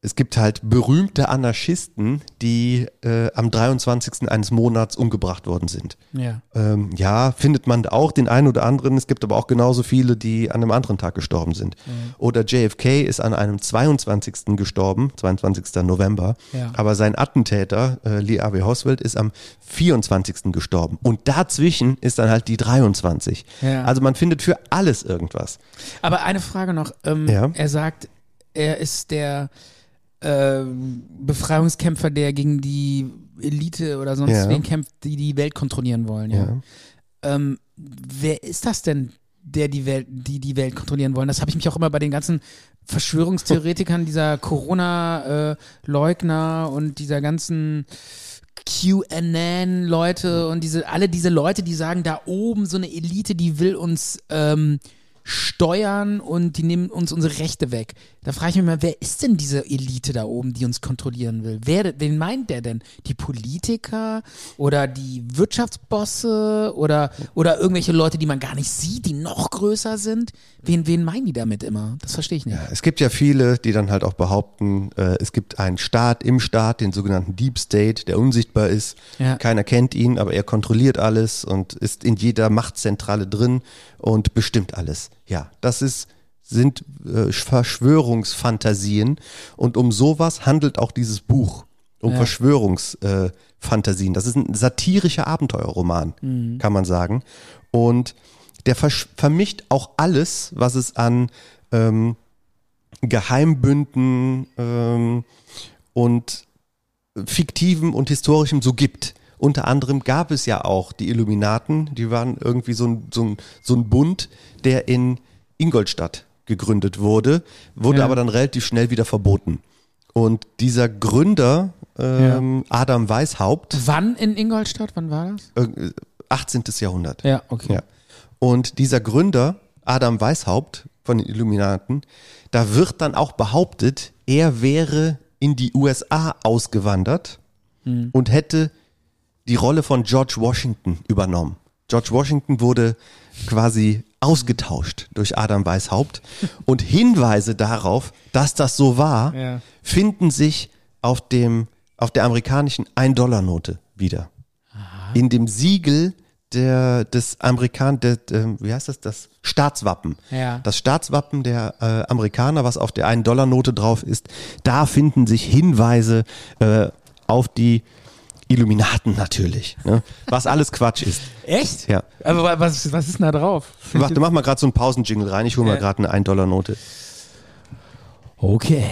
es gibt halt berühmte Anarchisten, die äh, am 23. eines Monats umgebracht worden sind. Ja. Ähm, ja, findet man auch den einen oder anderen. Es gibt aber auch genauso viele, die an einem anderen Tag gestorben sind. Oder JFK ist an einem 22. gestorben, 22. November. Ja. Aber sein Attentäter, äh, Lee Harvey Oswald, ist am 24. gestorben. Und dazwischen ist dann halt die 23. Ja. Also man findet für alles irgendwas. Aber eine Frage noch. Ähm. Er sagt, er ist der ähm, Befreiungskämpfer, der gegen die Elite oder sonst Ja. wen kämpft, die die Welt kontrollieren wollen. Ja. Ähm, wer ist das denn, der die Welt, die die Welt kontrollieren wollen? Das habe ich mich auch immer bei den ganzen Verschwörungstheoretikern, dieser Corona-Leugner und dieser ganzen QAnon-Leute und diese, alle diese Leute, die sagen, da oben so eine Elite, die will uns ähm, steuern und die nehmen uns unsere Rechte weg. Da frage ich mich mal, wer ist denn diese Elite da oben, die uns kontrollieren will? Wer, wen meint der denn? Die Politiker oder die Wirtschaftsbosse oder, oder irgendwelche Leute, die man gar nicht sieht, die noch größer sind? Wen, wen meinen die damit immer? Das verstehe ich nicht. Es gibt ja viele, die dann halt auch behaupten, äh, es gibt einen Staat im Staat, den sogenannten Deep State, der unsichtbar ist. Ja. Keiner kennt ihn, aber er kontrolliert alles und ist in jeder Machtzentrale drin und bestimmt alles. Ja, das ist sind äh, Verschwörungsfantasien und um sowas handelt auch dieses Buch. Um Ja. Verschwörungsfantasien. Äh, das ist ein satirischer Abenteuerroman, Mhm. kann man sagen. Und der vermischt auch alles, was es an ähm, Geheimbünden ähm, und fiktivem und historischem so gibt. Unter anderem gab es ja auch die Illuminaten, die waren irgendwie so ein, so ein, so ein Bund, der in Ingolstadt gegründet wurde, wurde Ja. aber dann relativ schnell wieder verboten. Und dieser Gründer, ähm, Adam Weishaupt, Wann in Ingolstadt? Wann war das? äh, 18. Jahrhundert. Ja, okay. Ja. Und dieser Gründer, Adam Weishaupt von den Illuminaten, da wird dann auch behauptet, er wäre in die USA ausgewandert und hätte die Rolle von George Washington übernommen. George Washington wurde quasi ausgetauscht durch Adam Weishaupt und Hinweise darauf, dass das so war, Ja. finden sich auf dem auf der amerikanischen 1-Dollar-Note wieder. In dem Siegel der des Amerikan der, der, wie heißt das das Staatswappen. Ja. Das Staatswappen der äh, Amerikaner, was auf der 1-Dollar-Note drauf ist, da finden sich Hinweise äh, auf die Illuminaten natürlich, ne? was alles Quatsch ist. Echt? Ja. Aber wa- was, was ist denn da drauf? Warte, mach mal gerade so einen Pausenjingle rein. Ich hole mal Ja. gerade eine 1-Dollar-Note. Okay.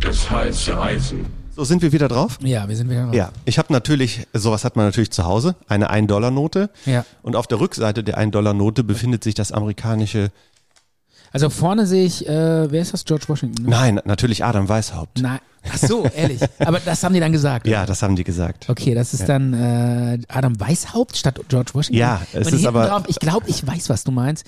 Das heiße Eisen. So, sind wir wieder drauf? Ja, wir sind wieder drauf. Ja, ich habe natürlich, sowas hat man natürlich zu Hause, eine 1-Dollar-Note. Ja. Und auf der Rückseite der 1-Dollar-Note befindet sich das amerikanische, Also vorne sehe ich, äh, wer ist das? George Washington? Ne? nein, natürlich Adam Weishaupt. Nein. Ach so, ehrlich. Aber das haben die dann gesagt. Ja, das haben die gesagt. Okay, das ist dann äh, Adam Weishaupt statt George Washington. Ja, es Und ist aber- Drauf, ich glaube, ich weiß, was du meinst.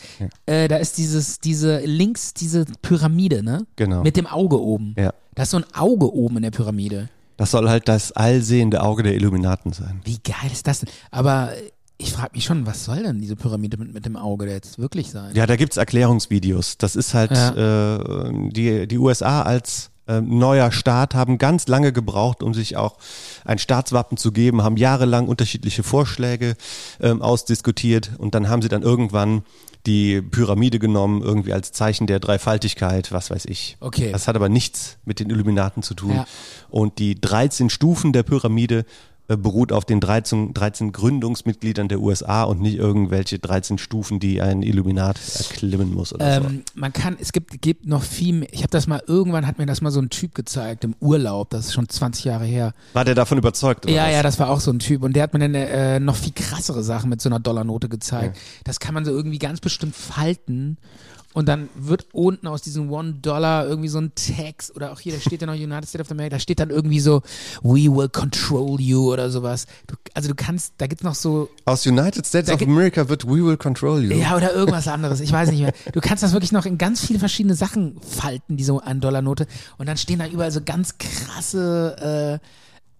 Äh, da ist dieses, diese links, diese Pyramide, ne? Genau. Mit dem Auge oben. Ja. Da ist so ein Auge oben in der Pyramide. Das soll halt das allsehende Auge der Illuminaten sein. Wie geil ist das denn? Aber ich frage mich schon, was soll denn diese Pyramide mit, mit dem Auge jetzt wirklich sein? Ja, da gibt's Erklärungsvideos. Das ist halt äh, die, die USA als äh, neuer Staat haben ganz lange gebraucht, um sich auch ein Staatswappen zu geben, haben jahrelang unterschiedliche Vorschläge ähm, ausdiskutiert und dann haben sie dann irgendwann die Pyramide genommen, irgendwie als Zeichen der Dreifaltigkeit, was weiß ich. Okay. Das hat aber nichts mit den Illuminaten zu tun. Ja. Und die 13 Stufen der Pyramide äh, beruht auf den 13, 13 Gründungsmitgliedern der USA und nicht irgendwelche 13 Stufen, die ein Illuminat erklimmen muss oder so. Ähm, man kann, es gibt, gibt noch viel mehr. Ich habe das mal, irgendwann hat mir das mal so ein Typ gezeigt im Urlaub, das ist schon 20 Jahre her. War der davon überzeugt? Oder Ja, was? ja, das war auch so ein Typ. Und der hat mir dann äh, noch viel krassere Sachen mit so einer Dollarnote gezeigt. Das kann man so irgendwie ganz bestimmt falten. Und dann wird unten aus diesem One Dollar irgendwie so ein Text oder auch hier, da steht ja noch United States of America, da steht dann irgendwie so, we will control you oder sowas. Du, also du kannst, da gibt's noch so, Aus United States of gibt- America wird We Will Control You. ja, oder irgendwas anderes, ich weiß nicht mehr. Du kannst das wirklich noch in ganz viele verschiedene Sachen falten, diese ein Dollar Note. Und dann stehen da überall so ganz krasse, äh,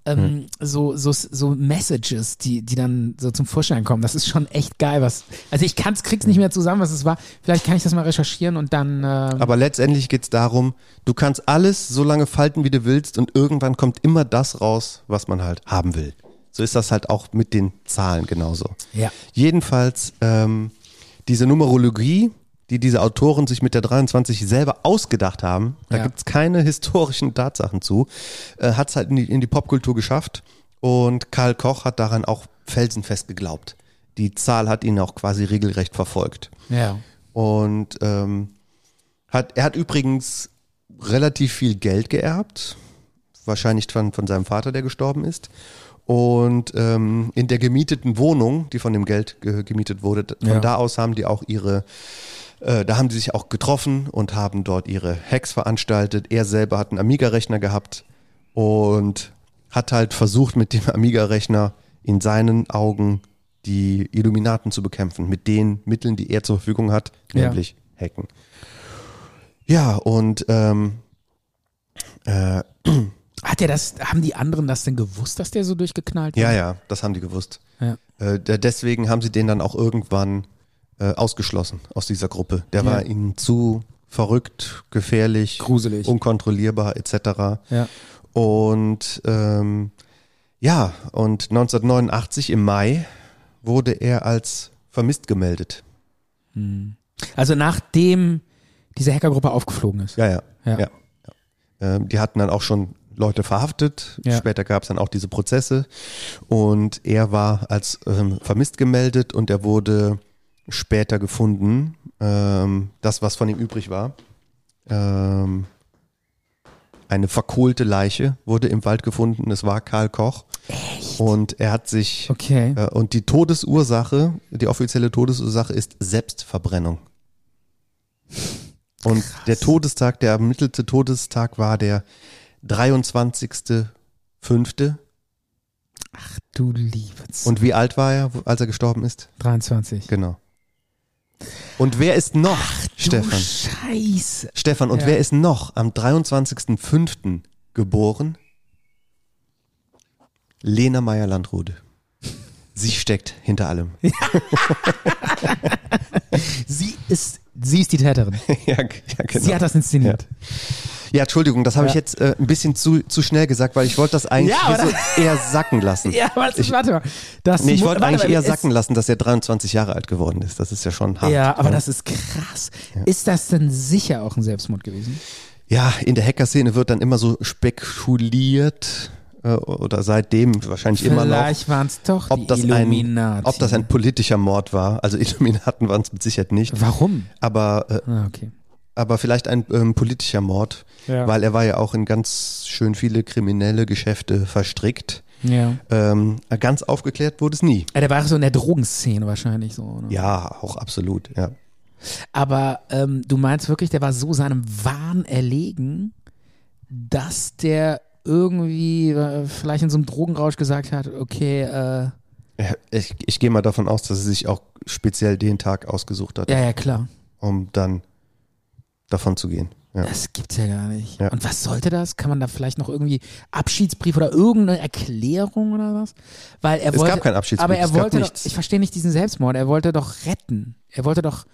ähm, so, so, so Messages, die, die dann so zum Vorschein kommen. Das ist schon echt geil, was. Also ich kann's, krieg's nicht mehr zusammen, was es war. Vielleicht kann ich das mal recherchieren und dann. Äh, Aber letztendlich geht's darum, du kannst alles so lange falten, wie du willst und irgendwann kommt immer das raus, was man halt haben will. So ist das halt auch mit den Zahlen genauso. ja. Jedenfalls ähm, diese Numerologie, die diese Autoren sich mit der 23 selber ausgedacht haben, da Ja. gibt's keine historischen Tatsachen zu, äh, hat's halt in die, in die Popkultur geschafft und Karl Koch hat daran auch felsenfest geglaubt. Die Zahl hat ihn auch quasi regelrecht verfolgt. Ja. Und ähm, hat, er hat übrigens relativ viel Geld geerbt, wahrscheinlich von, von seinem Vater, der gestorben ist. Und ähm, in der gemieteten Wohnung, die von dem Geld ge gemietet wurde, von Ja. da aus haben die auch ihre, äh, da haben die sich auch getroffen und haben dort ihre Hacks veranstaltet. Er selber hat einen Amiga-Rechner gehabt und hat halt versucht, mit dem Amiga-Rechner in seinen Augen die Illuminaten zu bekämpfen, mit den Mitteln, die er zur Verfügung hat, Ja. nämlich Hacken. Ja, und ähm, äh, Hat der das, haben die anderen das denn gewusst, dass der so durchgeknallt ja, war? ja, das haben die gewusst. Ja. Äh, deswegen haben sie den dann auch irgendwann äh, ausgeschlossen aus dieser Gruppe. Der Ja. war ihnen zu verrückt, gefährlich, Gruselig. unkontrollierbar etc. Ja. Und ähm, ja, und 1989 im Mai wurde er als vermisst gemeldet. Also nachdem diese Hackergruppe aufgeflogen ist. Ja, ja. Ja. ja. Ähm, die hatten dann auch schon Leute verhaftet. Ja. Später gab es dann auch diese Prozesse. Und er war als ähm, vermisst gemeldet und er wurde später gefunden. Ähm, das, was von ihm übrig war. Ähm, eine verkohlte Leiche wurde im Wald gefunden. Es war Karl Koch. Echt? Und er hat sich Okay. äh, und die Todesursache, die offizielle Todesursache ist Selbstverbrennung. Und der Todestag, der ermittelte Todestag war der 23.05. Du liebe Zeit. Und wie alt war er, als er gestorben ist? 23. Genau. Und wer ist noch, Stefan? Du Scheiße. Stefan, und Ja. wer ist noch am 23.05. geboren? Lena Meyer-Landrode. Sie steckt hinter allem. Sie ist, sie ist die Täterin. ja, ja, genau. Sie hat das inszeniert. Ja, Entschuldigung, das habe ich Ja. jetzt äh, ein bisschen zu, zu schnell gesagt, weil ich wollte das eigentlich Ja, so eher sacken lassen. Ja, aber das, Ich- warte mal. Das Nee, ich wollte eigentlich mal, eher sacken lassen, dass er 23 Jahre alt geworden ist. Das ist ja schon hart. Ja, aber das ist krass. Ist das denn sicher auch ein Selbstmord gewesen? Ja, in der Hacker-Szene wird dann immer so spekuliert oder seitdem wahrscheinlich immer noch, Vielleicht waren es doch ob die das, ein, ob das ein politischer Mord war. Also Illuminaten waren es mit Sicherheit nicht. Warum? Aber, äh, Ah, okay. aber vielleicht ein ähm, politischer Mord, Ja. weil er war ja auch in ganz schön viele kriminelle Geschäfte verstrickt. Ja. Ähm, ganz aufgeklärt wurde es nie. Ja, Der war so in der Drogenszene wahrscheinlich so. Oder? Ja, auch absolut, ja. Aber ähm, du meinst wirklich, der war so seinem Wahn erlegen, dass der irgendwie äh, vielleicht in so einem Drogenrausch gesagt hat, okay, äh, Ich, ich gehe mal davon aus, dass er sich auch speziell den Tag ausgesucht hat, ja, ja, klar. um dann davon zu gehen. Ja. Das gibt's ja gar nicht. Ja. Und was sollte das? Kann man da vielleicht noch irgendwie Abschiedsbrief oder irgendeine Erklärung oder was? Weil er Es wollte, gab keinen Abschiedsbrief, aber er wollte doch, nichts. ich verstehe nicht diesen Selbstmord. Er wollte doch retten. Er wollte doch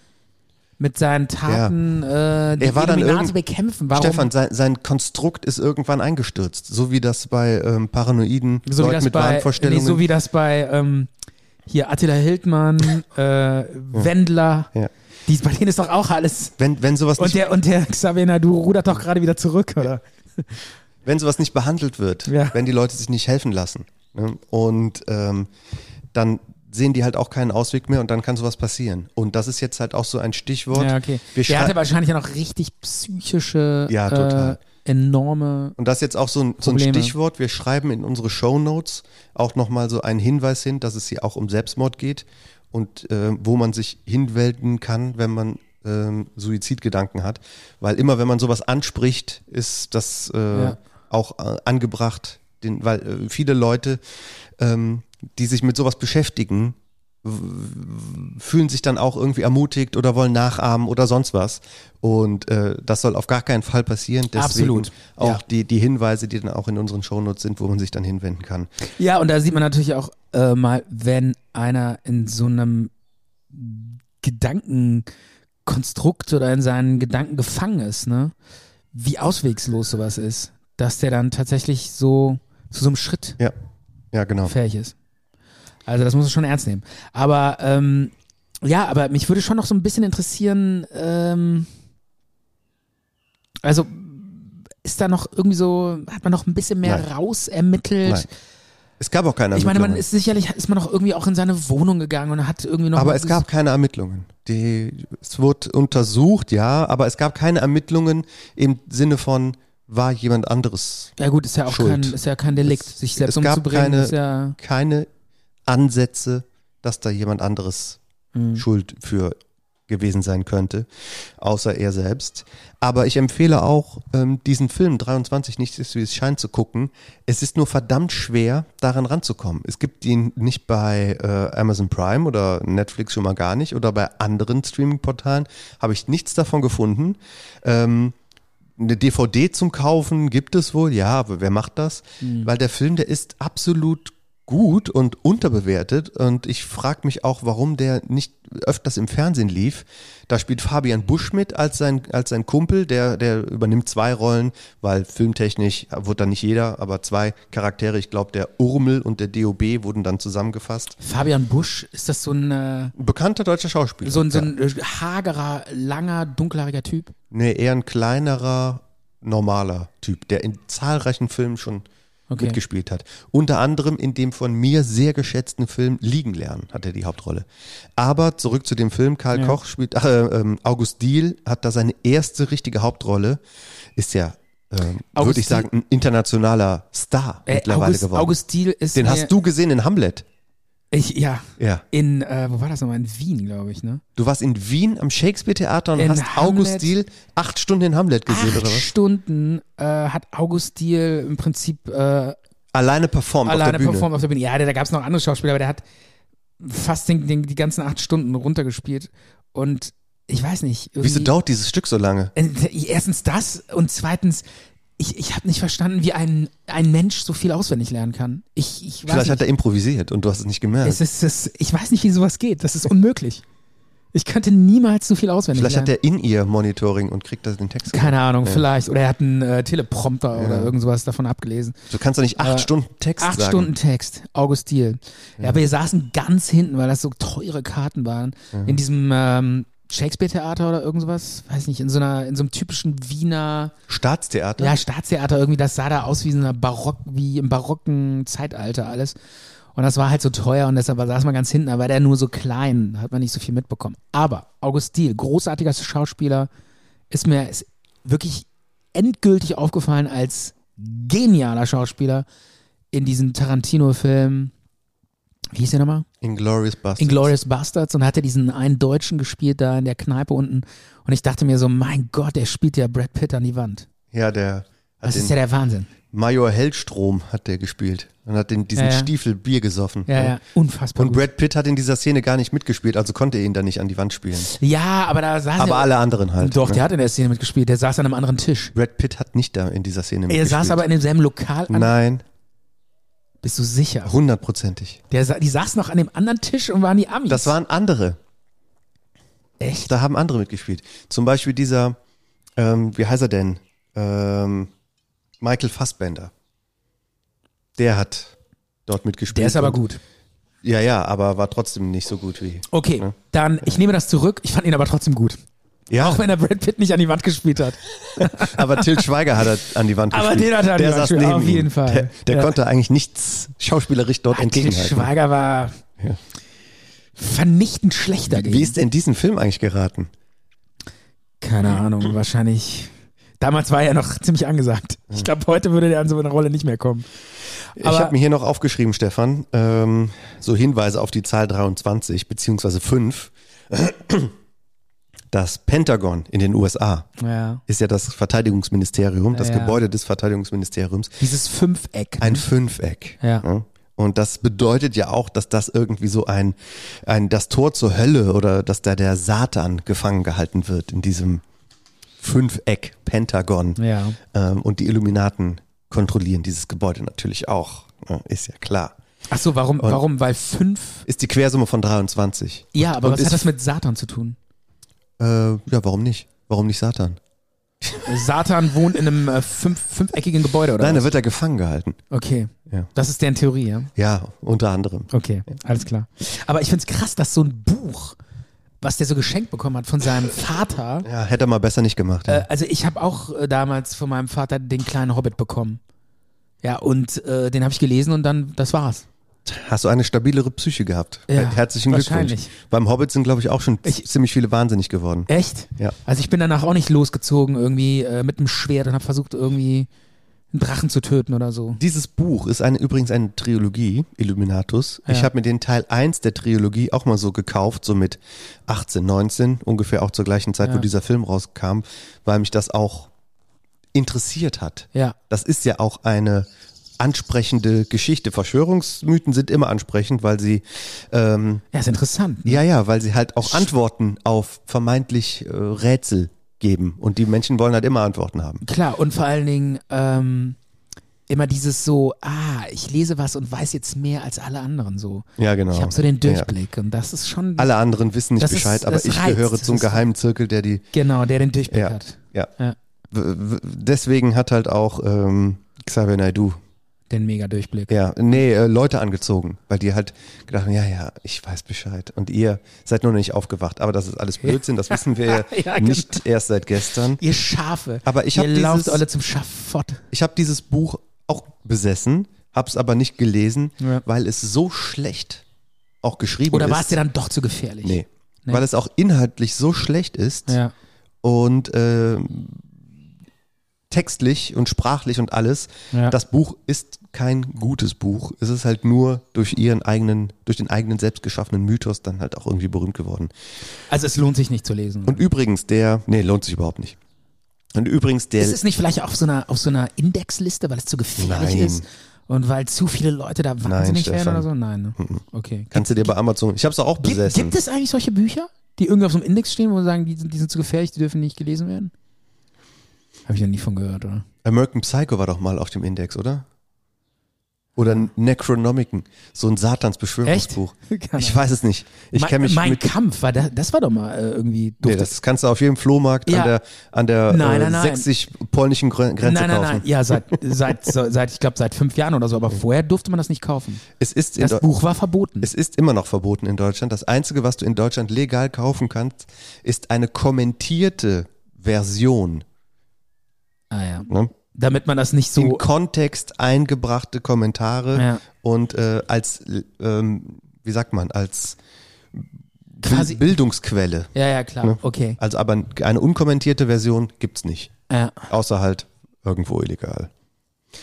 mit seinen Taten äh, die Er war dann bekämpfen. Warum? Stefan, sein, sein Konstrukt ist irgendwann eingestürzt, so wie das bei ähm, paranoiden so Leuten mit bei, nee, Wahnvorstellungen. so wie das bei ähm, hier Attila Hildmann, äh, Wendler. Ja. Die, bei denen ist doch auch alles. wenn, wenn sowas Und der und der Xavier Nadu rudert doch gerade wieder zurück, oder? wenn sowas nicht behandelt wird, Ja. wenn die Leute sich nicht helfen lassen, ne? und ähm, dann sehen die halt auch keinen Ausweg mehr und dann kann sowas passieren. Und das ist jetzt halt auch so ein Stichwort. Ja, okay. Wir Der hatte wahrscheinlich ja noch richtig psychische, Ja, total. Äh, enorme. Und das ist jetzt auch so ein, so ein. Stichwort. Wir schreiben in unsere Shownotes auch nochmal so einen Hinweis hin, dass es hier auch um Selbstmord geht und äh, wo man sich hinwenden kann, wenn man ähm, Suizidgedanken hat. Weil immer, wenn man sowas anspricht, ist das äh, Ja. auch äh, angebracht, den, weil äh, viele Leute, ähm, die sich mit sowas beschäftigen, fühlen sich dann auch irgendwie ermutigt oder wollen nachahmen oder sonst was. Und äh, das soll auf gar keinen Fall passieren. Deswegen Absolut. auch Ja. die, die Hinweise, die dann auch in unseren Shownotes sind, wo man sich dann hinwenden kann. Ja, und da sieht man natürlich auch äh, mal, wenn einer in so einem Gedankenkonstrukt oder in seinen Gedanken gefangen ist, ne? Wie auswegslos sowas ist, dass der dann tatsächlich so zu so einem Schritt Ja, ja genau. fähig ist. Also das muss man schon ernst nehmen. Aber ähm, ja, aber mich würde schon noch so ein bisschen interessieren, ähm, also ist da noch irgendwie so, hat man noch ein bisschen mehr Nein. rausermittelt? Nein. Es gab auch keine Ich meine, man Ermittlungen. ist sicherlich, ist man noch irgendwie auch in seine Wohnung gegangen und hat irgendwie noch. aber es gab keine Ermittlungen. Die, es wurde untersucht, ja, aber es gab keine Ermittlungen im Sinne von, war jemand anderes Ja gut, ist ja auch Schuld. kein, ist ja kein Delikt, Es- sich selbst es gab umzubringen. keine- ist ja, keine Ansätze, dass da jemand anderes Mhm. Schuld für gewesen sein könnte, außer er selbst. Aber ich empfehle auch, ähm, diesen Film 23 nicht ist, wie es scheint zu gucken. Es ist nur verdammt schwer, daran ranzukommen. Es gibt ihn nicht bei äh, Amazon Prime oder Netflix schon mal gar nicht oder bei anderen Streaming-Portalen habe ich nichts davon gefunden. Ähm, eine DVD zum Kaufen gibt es wohl, ja, aber wer macht das? Weil der Film, der ist absolut gut und unterbewertet und ich frage mich auch, warum der nicht öfters im Fernsehen lief. Da spielt Fabian Busch mit als sein, als sein Kumpel, der, der übernimmt zwei Rollen, weil filmtechnisch wurde dann nicht jeder, aber zwei Charaktere, ich glaube der Urmel und der DOB wurden dann zusammengefasst. Fabian Busch, ist das so ein, äh, bekannter deutscher Schauspieler. so ein, so ein hagerer, langer, dunkelhaariger Typ? Nee, eher ein kleinerer, normaler Typ, der in zahlreichen Filmen schon Okay. mitgespielt hat. Unter anderem in dem von mir sehr geschätzten Film Liegen lernen hat er die Hauptrolle. Aber zurück zu dem Film, Karl Ja. Koch spielt, äh, ähm, August Diehl hat da seine erste richtige Hauptrolle, ist ja, ähm, würde ich sagen, ein internationaler Star Äh, mittlerweile August, geworden. August Diehl ist Den hast du gesehen in Hamlet. Ich, ja, Ja. in, äh, wo war das nochmal? In Wien, glaube ich, ne? Du warst in Wien am Shakespeare-Theater und In hast August Hamlet. Diehl acht Stunden in Hamlet gesehen, Acht oder was? Stunden äh, hat August Diehl im Prinzip äh, Alleine performt alleine auf der Bühne. performt auf der Bühne. Ja, da gab es noch andere Schauspieler, aber der hat fast den, den, die ganzen acht Stunden runtergespielt. Und ich weiß nicht. Wieso dauert dieses Stück so lange? Äh, Erstens das und zweitens, ich, ich habe nicht verstanden, wie ein, ein Mensch so viel auswendig lernen kann. Ich, ich Vielleicht hat nicht. er improvisiert und du hast es nicht gemerkt. Es ist, es, ich weiß nicht, wie sowas geht. Das ist unmöglich. Ich könnte niemals so viel auswendig Vielleicht hat lernen. er in ihr Monitoring und kriegt da den Text. Keine Ahnung, Ja. vielleicht. Oder er hat einen äh, Teleprompter Ja. oder irgend sowas davon abgelesen. Du kannst doch nicht acht Äh, Stunden Text Acht sagen. Stunden Text, August Diehl. Ja. aber wir saßen ganz hinten, weil das so teure Karten waren. In diesem ähm, Shakespeare-Theater oder irgend sowas. Weiß nicht, in so einer, in so einem typischen Wiener Staatstheater. ja, Staatstheater irgendwie, das sah da aus wie so einer Barock, wie im barocken Zeitalter alles. Und das war halt so teuer und deshalb saß man ganz hinten, da war der nur so klein, da hat man nicht so viel mitbekommen. Aber August Diehl, großartiger Schauspieler, ist mir ist wirklich endgültig aufgefallen als genialer Schauspieler in diesem Tarantino-Film. Wie hieß der nochmal? Inglourious Bastards. Inglourious Bastards und hatte diesen einen Deutschen gespielt da in der Kneipe unten. Und ich dachte mir so, mein Gott, der spielt ja Brad Pitt an die Wand. Ja, der Das ist ja der Wahnsinn. Major Hellstrom hat der gespielt und hat in diesen Ja, ja. Stiefel Bier gesoffen. Ja, ja, unfassbar. Und gut. Brad Pitt hat in dieser Szene gar nicht mitgespielt, also konnte er ihn da nicht an die Wand spielen. Ja, aber da saß Aber er. alle anderen halt. Doch, ne? der hat in der Szene mitgespielt. Der saß an einem anderen Tisch. Brad Pitt hat nicht da in dieser Szene Er mitgespielt. saß aber in demselben Lokal. An, Nein, Bist du sicher? hundertprozentig. Der, sa- die saßen noch an dem anderen Tisch und waren die Amis. Das waren andere. echt. Da haben andere mitgespielt. Zum Beispiel dieser, ähm, wie heißt er denn? Ähm, Michael Fassbender. Der hat dort mitgespielt. Der ist aber Und- gut. Ja, ja, aber war trotzdem nicht so gut wie. Okay, Ne? dann ich nehme das zurück. Ich fand ihn aber trotzdem gut. Ja, Auch wenn er Brad Pitt nicht an die Wand gespielt hat. aber Till Schweiger hat er an die Wand Aber gespielt. den hat er an die der Wand saß gespielt, neben auf jeden ihm. Fall. Der, der Ja. konnte eigentlich nichts schauspielerisch dort Till entgegenhalten. Schweiger war Ja. vernichtend schlecht dagegen. Wie ist denn diesen Film eigentlich geraten? Keine Ahnung, wahrscheinlich. Damals war er noch ziemlich angesagt. Ich glaube, heute würde der an so eine Rolle nicht mehr kommen. ich Aber- habe mir hier noch aufgeschrieben, Stefan, ähm, so Hinweise auf die Zahl 23 beziehungsweise 5. Das Pentagon in den USA Ja. ist ja das Verteidigungsministerium, das Ja. Gebäude des Verteidigungsministeriums, Dieses Fünfeck. ein Fünfeck. Ja. ne? Und das bedeutet ja auch, dass das irgendwie so ein, ein das Tor zur Hölle oder dass da der Satan gefangen gehalten wird in diesem Fünfeck Pentagon. Ja. Ähm, und die Illuminaten kontrollieren dieses Gebäude natürlich auch. ne? Ist ja klar. Ach so, warum, warum? Weil fünf. Ist die Quersumme von 23. Ja, aber Und was hat das mit Satan zu tun? Äh, ja, warum nicht? Warum nicht Satan? Satan wohnt in einem äh, fünf, fünfeckigen Gebäude, oder? Nein, da wird er gefangen gehalten. Okay. Ja. Das ist deren Theorie, ja? Ja, unter anderem. Okay, alles klar. Aber ich find's krass, dass so ein Buch, was der so geschenkt bekommen hat von seinem Vater, Ja, hätte er mal besser nicht gemacht. Ja. äh, also ich habe auch äh, damals von meinem Vater den kleinen Hobbit bekommen. Ja, und äh, den habe ich gelesen und dann, das war's. Hast du eine stabilere Psyche gehabt? Ja, Herzlichen wahrscheinlich. Glückwunsch. Beim Hobbit sind, glaube ich, auch schon Ich- ziemlich viele wahnsinnig geworden. Echt? Ja. Also ich bin danach auch nicht losgezogen irgendwie äh, mit einem Schwert und habe versucht irgendwie einen Drachen zu töten oder so. Dieses Buch ist eine, übrigens eine Trilogie, Illuminatus. Ich Ja. habe mir den Teil 1 der Trilogie auch mal so gekauft, so mit 18, 19, ungefähr auch zur gleichen Zeit, Ja. wo dieser Film rauskam, weil mich das auch interessiert hat. Ja. Das ist ja auch eine ansprechende Geschichte. Verschwörungsmythen sind immer ansprechend, weil sie ähm, Ja, ist interessant. Ne? Ja, ja, weil sie halt auch Antworten auf vermeintlich äh, Rätsel geben. Und die Menschen wollen halt immer Antworten haben. Klar, und vor allen Dingen ähm, immer dieses so, ah, ich lese was und weiß jetzt mehr als alle anderen so. Ja, genau. Ich habe so den Ja. Durchblick und das ist schon Alle anderen wissen nicht Das ist- Bescheid, aber ich reizt. gehöre zum geheimen Zirkel, der die. genau, der den Durchblick Ja. hat. Ja. Ja. Deswegen hat halt auch ähm, Xavier Naidoo, Den mega Durchblick. ja, nee, äh, Leute angezogen, weil die halt gedacht haben, ja, ja, ich weiß Bescheid. Und ihr seid nur noch nicht aufgewacht. Aber das ist alles Blödsinn, das wissen wir ja, genau. nicht erst seit gestern. Ihr Schafe. Aber ich Ihr hab lauft alle zum Schafott. Ich habe dieses Buch auch besessen, hab's aber nicht gelesen, Ja. weil es so schlecht auch geschrieben Oder ist. war es dir dann doch zu gefährlich? Nee. Nee. Weil es auch inhaltlich so schlecht ist Ja. und äh, textlich und sprachlich und alles. Ja. Das Buch ist kein gutes Buch. Es ist halt nur durch ihren eigenen, durch den eigenen selbst geschaffenen Mythos dann halt auch irgendwie berühmt geworden. Also es lohnt sich nicht zu lesen. Und übrigens der, nee, lohnt sich überhaupt nicht. Und übrigens der, ist es nicht vielleicht auf so einer, auf so einer Indexliste, weil es zu gefährlich Nein. ist? Und weil zu viele Leute da wahnsinnig werden Stefan. oder so? Nein, ne? Okay. kannst du dir bei Amazon, ich habe es auch Gibt, besessen. gibt es eigentlich solche Bücher, die irgendwie auf so einem Index stehen, wo sie sagen, die sind, die sind zu gefährlich, die dürfen nicht gelesen werden? Habe ich noch nie von gehört, oder? American Psycho war doch mal auf dem Index, oder? Oder Necronomicon, so ein Satans Beschwörungsbuch. Echt? Keine Ich weiß es nicht. Ich mein, kenne mich mein mit Kampf, war da, das war doch mal äh, irgendwie Nee, doof. das kannst du auf jedem Flohmarkt Ja. an der, an der Nein, äh, nein, nein. sächsisch-polnischen Gre- Grenze nein, nein, kaufen. nein. Ja, seit, seit, seit ich glaube, seit fünf Jahren oder so. Aber vorher durfte man das nicht kaufen. Es, ist Das Buch war verboten. es ist immer noch verboten in Deutschland. Das Einzige, was du in Deutschland legal kaufen kannst, ist eine kommentierte Version. Ah, ja. Ne? Damit man das nicht so. In Kontext eingebrachte Kommentare Ja. und äh, als, ähm, wie sagt man, als Quasi- Bildungsquelle. ja, ja, klar. Ne? Okay. Also aber eine unkommentierte Version gibt's nicht. Ja. Außer halt irgendwo illegal.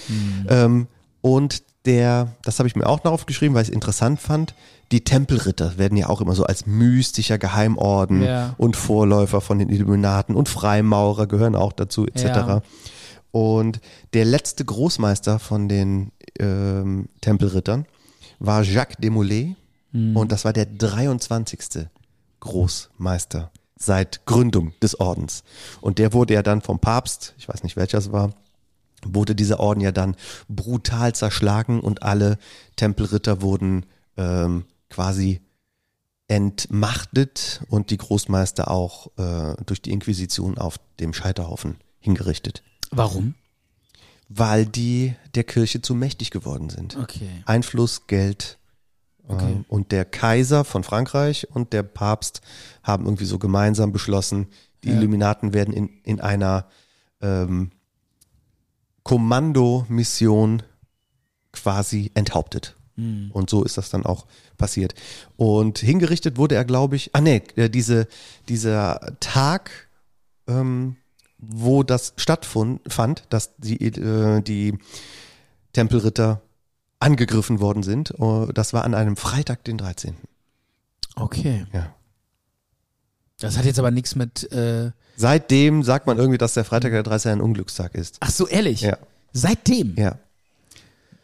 Hm. Ähm, und der, das habe ich mir auch noch aufgeschrieben, weil ich es interessant fand, die Tempelritter werden ja auch immer so als mystischer Geheimorden Ja. und Vorläufer von den Illuminaten und Freimaurer gehören auch dazu, etc. Ja. Und der letzte Großmeister von den ähm, Tempelrittern war Jacques Desmoulins. Und das war der 23. Großmeister seit Gründung des Ordens. Und der wurde ja dann vom Papst, ich weiß nicht welcher es war, wurde dieser Orden ja dann brutal zerschlagen und alle Tempelritter wurden ähm, quasi entmachtet und die Großmeister auch äh, durch die Inquisition auf dem Scheiterhaufen hingerichtet, Warum? weil die der Kirche zu mächtig geworden sind. Okay. Einfluss, Geld Okay. ähm, und der Kaiser von Frankreich und der Papst haben irgendwie so gemeinsam beschlossen, die Ja. Illuminaten werden in, in einer ähm, Kommandomission quasi enthauptet. Hm. Und so ist das dann auch passiert. Und hingerichtet wurde er, glaube ich, ah nee, äh, diese, dieser Tag, ähm, wo das stattfand, fand, dass die, äh, die Tempelritter angegriffen worden sind, äh, das war an einem Freitag, den 13. Okay. Ja. Das hat jetzt aber nichts mit. Äh Seitdem sagt man irgendwie, dass der Freitag der 13. ein Unglückstag ist. Ach so, ehrlich? Ja. Seitdem? Ja.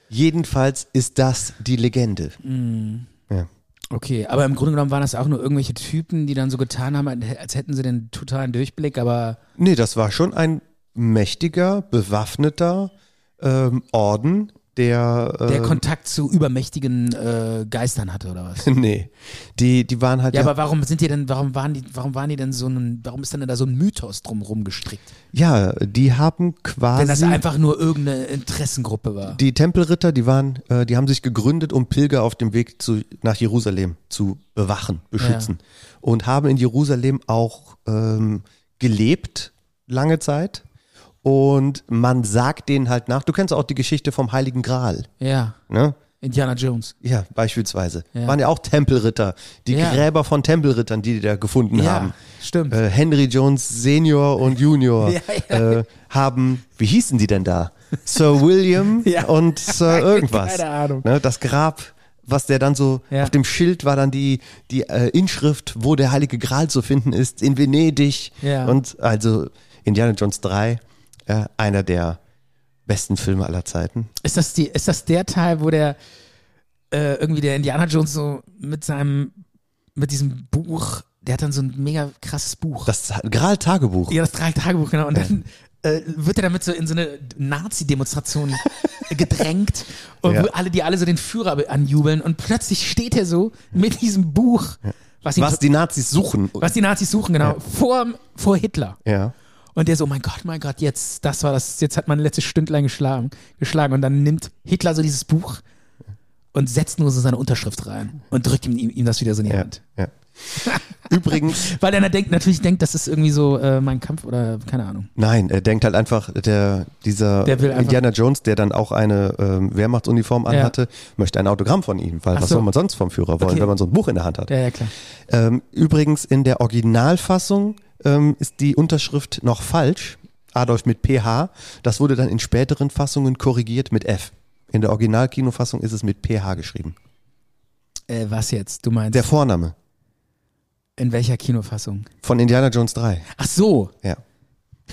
Jedenfalls ist das die Legende. Hm. Ja. Okay, aber im Grunde genommen waren das auch nur irgendwelche Typen, die dann so getan haben, als hätten sie den totalen Durchblick, aber. Nee, das war schon ein mächtiger, bewaffneter ähm, Orden, der. Äh, Der Kontakt zu übermächtigen äh, Geistern hatte oder was? nee, die, die waren halt. Ja, Ja, aber warum sind die denn, warum waren die, warum waren die denn so ein, warum ist denn da so ein Mythos drumherum gestrickt? ja, die haben quasi. Wenn das einfach nur irgendeine Interessengruppe war. die Tempelritter, die waren, äh, die haben sich gegründet, um Pilger auf dem Weg zu, nach Jerusalem zu bewachen, beschützen. Und haben in Jerusalem auch ähm, gelebt, lange Zeit. Und man sagt denen halt nach, du kennst auch die Geschichte vom Heiligen Gral, Ja, ne? Indiana Jones. Ja, beispielsweise. Ja. Waren ja auch Tempelritter. Die Ja. Gräber von Tempelrittern, die die da gefunden Ja, haben. stimmt. Äh, Henry Jones Senior und Junior. Äh, haben, wie hießen die denn da? Sir William und Sir irgendwas. Keine Ahnung. Ne, das Grab, was der dann so, auf dem Schild war dann die, die äh, Inschrift, wo der Heilige Gral zu finden ist, in Venedig. Ja. Und also Indiana Jones 3, äh, einer der besten Filme aller Zeiten. Ist das die, ist das der Teil, wo der äh, irgendwie der Indiana Jones so mit seinem, mit diesem Buch, der hat dann so ein mega krasses Buch. Das Gral-Tagebuch. ja, das drei Tagebuch, genau. Und dann äh, wird er damit so in so eine Nazi-Demonstration gedrängt und Ja. alle, die alle so den Führer anjubeln und plötzlich steht er so mit diesem Buch, was, ihn, Was die Nazis suchen. was die Nazis suchen, genau, vor, vor Hitler. Ja. Und der so, mein Gott, mein Gott, jetzt, das war das, jetzt hat man letzte Stündlein geschlagen, geschlagen. Und dann nimmt Hitler so dieses Buch und setzt nur so seine Unterschrift rein und drückt ihm, ihm, das wieder so in die Ja, Hand. ja. Übrigens, Weil er denkt, natürlich denkt, das ist irgendwie so äh, mein Kampf oder keine Ahnung. nein, er denkt halt einfach, der, dieser Der einfach- Indiana Jones, der dann auch eine ähm, Wehrmachtsuniform anhatte, möchte ein Autogramm von ihm, weil Ach was so. soll man sonst vom Führer wollen, Okay. wenn man so ein Buch in der Hand hat. Ja, ja, klar. Ähm, übrigens, in der Originalfassung ähm, ist die Unterschrift noch falsch. Adolf mit PH. Das wurde dann in späteren Fassungen korrigiert mit F. In der Originalkinofassung ist es mit PH geschrieben. Äh, was jetzt? Du meinst, Der Vorname in welcher Kinofassung? von Indiana Jones 3. Ach so. Ja.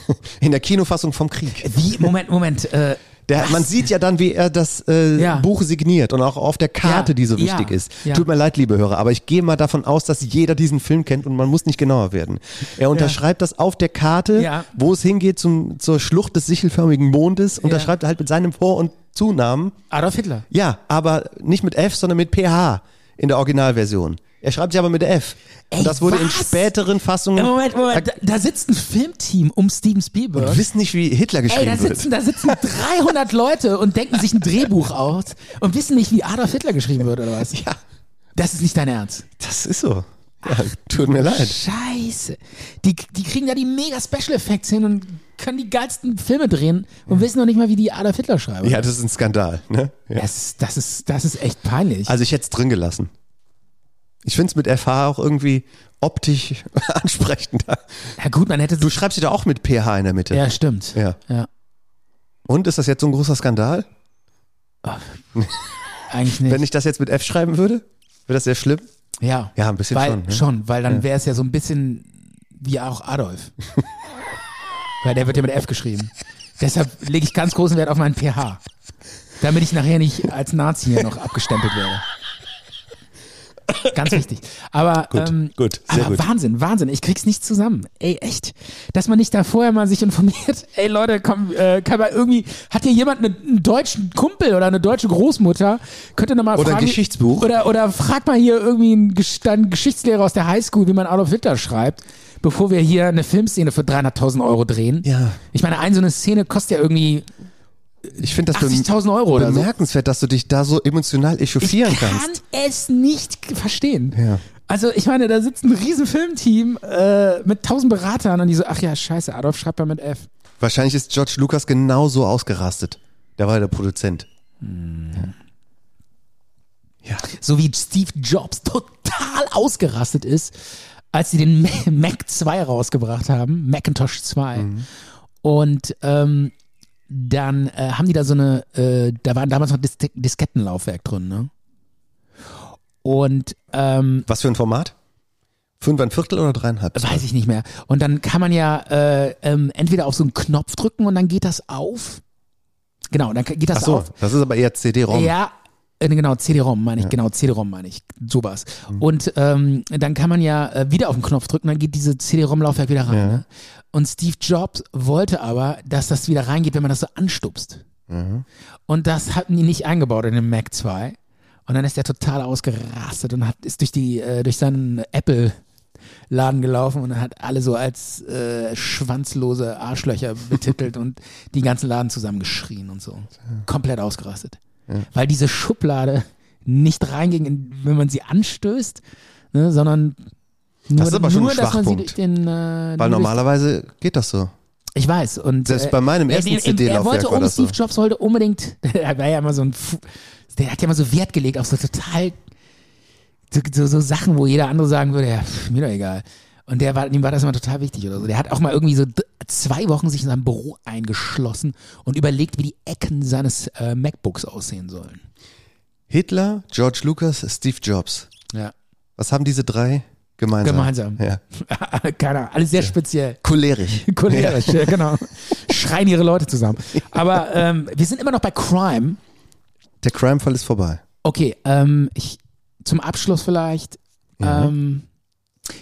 In der Kinofassung vom Krieg. Wie? Moment, Moment. Äh, Der, man sieht ja dann, wie er das äh, Ja. Buch signiert und auch auf der Karte, Ja, die so ja, wichtig ist. ja. Tut mir leid, liebe Hörer, aber ich gehe mal davon aus, dass jeder diesen Film kennt und man muss nicht genauer werden. Er unterschreibt das auf der Karte, wo es hingeht zum, zur Schlucht des sichelförmigen Mondes, unterschreibt er halt mit seinem Vor- und Zunamen. Adolf Hitler. Ja, aber nicht mit F, sondern mit PH in der Originalversion. Er schreibt sie aber mit F. Ey, und das wurde in was? späteren Fassungen. Moment, Moment. Da, da sitzt ein Filmteam um Steven Spielberg. Wir wissen nicht, wie Hitler Ey, geschrieben da wird. sitzen, da sitzen 300 Leute und denken sich ein Drehbuch aus und wissen nicht, wie Adolf Hitler geschrieben wird oder was? Ja, Das ist nicht dein Ernst. das ist so. Ja, tut mir leid. Scheiße. Die, die kriegen da die mega Special Effects hin und können die geilsten Filme drehen und wissen noch nicht mal, wie die Adolf Hitler schreiben. Ja, das ist ein Skandal. Ne? Ja. Das, das, ist, das ist echt peinlich. Also ich hätte es drin gelassen. Ich finde es mit FH auch irgendwie optisch ansprechender. ja gut, man hätte Du schreibst sie da auch mit PH in der Mitte. Ja, stimmt. Ja. ja. Und ist das jetzt so ein großer Skandal? Eigentlich nicht. Wenn ich das jetzt mit F schreiben würde? Wäre das sehr schlimm? Ja. Ja, ein bisschen weil, schon. Ne? schon, weil dann wäre es ja so ein bisschen wie auch Adolf. weil der wird ja mit F geschrieben. Deshalb lege ich ganz großen Wert auf meinen pH. Damit ich nachher nicht als Nazi hier noch abgestempelt werde. Ganz wichtig. Aber, Gut, ähm, gut, sehr aber gut. Wahnsinn, Wahnsinn. Ich krieg's nicht zusammen. Ey, echt. Dass man nicht da vorher mal sich informiert. Ey, Leute, komm, äh, kann man irgendwie, hat hier jemand einen, einen deutschen Kumpel oder eine deutsche Großmutter? Könnte noch mal Oder ein fragen. Geschichtsbuch. Oder, oder frag mal hier irgendwie einen, einen Geschichtslehrer aus der Highschool, wie man Adolf Hitler schreibt, bevor wir hier eine Filmszene für 300.000 Euro drehen. Ja. Ich meine, eine so eine Szene kostet ja irgendwie Ich finde das 80.000 Euro oder bemerkenswert, dass du dich da so emotional echauffieren ich kann kannst. es nicht verstehen. Ja. Also ich meine, da sitzt ein riesen Filmteam äh, mit tausend Beratern und die so, ach ja, scheiße, Adolf schreibt mal mit F. Wahrscheinlich ist George Lucas genauso ausgerastet. Der war ja der Produzent. Ja. So wie Steve Jobs total ausgerastet ist, als sie den Ma- Mac 2 rausgebracht haben, Macintosh 2. Und ähm, dann äh, haben die da so eine, äh, da waren damals noch Dis Diskettenlaufwerk drin, ne? Und ähm, Was für ein Format? Fünf ein Viertel oder dreieinhalb? Weiß ich nicht mehr. Und dann kann man ja äh, ähm, entweder auf so einen Knopf drücken und dann geht das auf. Genau, dann geht das Ach so, auf. das ist aber eher CD-ROM. Ja, genau, CD-ROM meine ich, genau, CD-ROM meine ich, sowas. Und ähm, dann kann man ja äh, wieder auf den Knopf drücken, dann geht diese CD-ROM-Laufwerk wieder rein. Ja. Ne? Und Steve Jobs wollte aber, dass das wieder reingeht, wenn man das so anstupst. Und das hatten die nicht eingebaut in den Mac 2. Und dann ist der total ausgerastet und hat, ist durch die, äh, durch seinen Apple Laden gelaufen und hat alle so als äh, schwanzlose Arschlöcher betitelt und die ganzen Laden zusammengeschrien und so. Komplett ausgerastet. Weil diese Schublade nicht reinging, in- wenn man sie anstößt, ne, sondern nur, Das ist aber schon nur ein dass man sie den. Äh, Weil normalerweise geht das so. ich weiß. Und, Selbst äh, bei meinem er- ersten er- Er CD-Laufwerk wollte um, das so. Steve Jobs wollte unbedingt, er war ja immer so ein, der hat ja immer so Wert gelegt auf so total, so, so, so Sachen, wo jeder andere sagen würde, ja, pff, mir doch egal. Und der war, ihm war das immer total wichtig oder so. Der hat auch mal irgendwie so zwei Wochen sich in seinem Büro eingeschlossen und überlegt, wie die Ecken seines äh, MacBooks aussehen sollen. Hitler, George Lucas, Steve Jobs. Ja. Was haben diese drei gemeinsam? Gemeinsam. Ja. Keine Ahnung, alles sehr speziell. Cholerisch. Cholerisch, ja. genau. Schreien ihre Leute zusammen. Aber ähm, wir sind immer noch bei Crime. Der Crime-Fall ist vorbei. Okay, ähm, ich, zum Abschluss vielleicht. Ja. Ähm,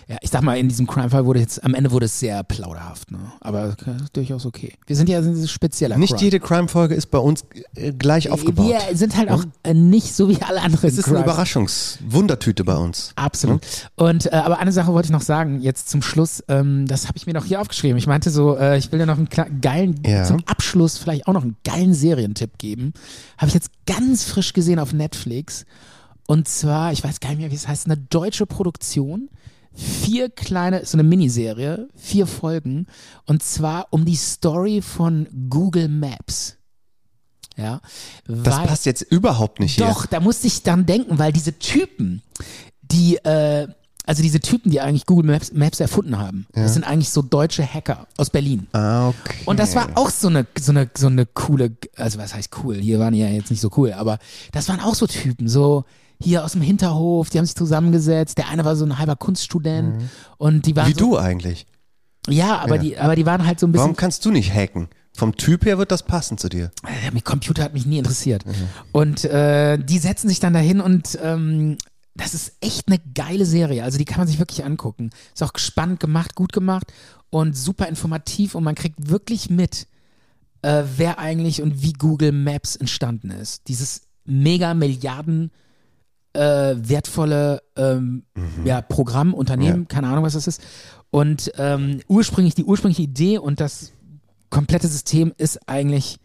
ja, ich sag mal, in diesem Crime-Fall wurde jetzt, am Ende wurde es sehr plauderhaft, ne? Aber okay, ist durchaus okay. Wir sind ja ein spezieller Nicht Crime. jede Crime-Folge ist bei uns äh, gleich aufgebaut. Wir sind halt auch äh, nicht so wie alle anderen es ist eine Crimes. Überraschungswundertüte bei uns. Absolut. Und äh, aber eine Sache wollte ich noch sagen, jetzt zum Schluss, ähm, das habe ich mir noch hier aufgeschrieben. Ich meinte so, äh, ich will dir noch einen geilen, Ja. zum Abschluss vielleicht auch noch einen geilen Serientipp geben. Habe ich jetzt ganz frisch gesehen auf Netflix. Und zwar, ich weiß gar nicht mehr, wie es heißt, eine deutsche Produktion. Vier kleine, so eine Miniserie, vier Folgen. Und zwar um die Story von Google Maps. Ja. Das weil- passt jetzt überhaupt nicht hier. doch, da musste ich dann denken, weil diese Typen, die, äh, also diese Typen, die eigentlich Google Maps, Maps erfunden haben, das sind eigentlich so deutsche Hacker aus Berlin. Ah, okay. Und das war auch so eine, so eine, so eine coole, also was heißt cool? Hier waren die ja jetzt nicht so cool, aber das waren auch so Typen, so hier aus dem Hinterhof, die haben sich zusammengesetzt. Der eine war so ein halber Kunststudent und die waren Wie so, du eigentlich. ja, aber Ja. die, aber die waren halt so ein bisschen Warum kannst du nicht hacken? Vom Typ her wird das passen zu dir. Ja, mit Computer hat mich nie interessiert. Und äh, die setzen sich dann dahin und ähm, das ist echt eine geile Serie. Also die kann man sich wirklich angucken. Ist auch spannend gemacht, gut gemacht und super informativ und man kriegt wirklich mit, äh, wer eigentlich und wie Google Maps entstanden ist. Dieses mega Milliarden äh, wertvolle ähm, ja, Programm, Unternehmen, keine Ahnung, was das ist. Und ähm, ursprünglich, die ursprüngliche Idee und das komplette System ist eigentlich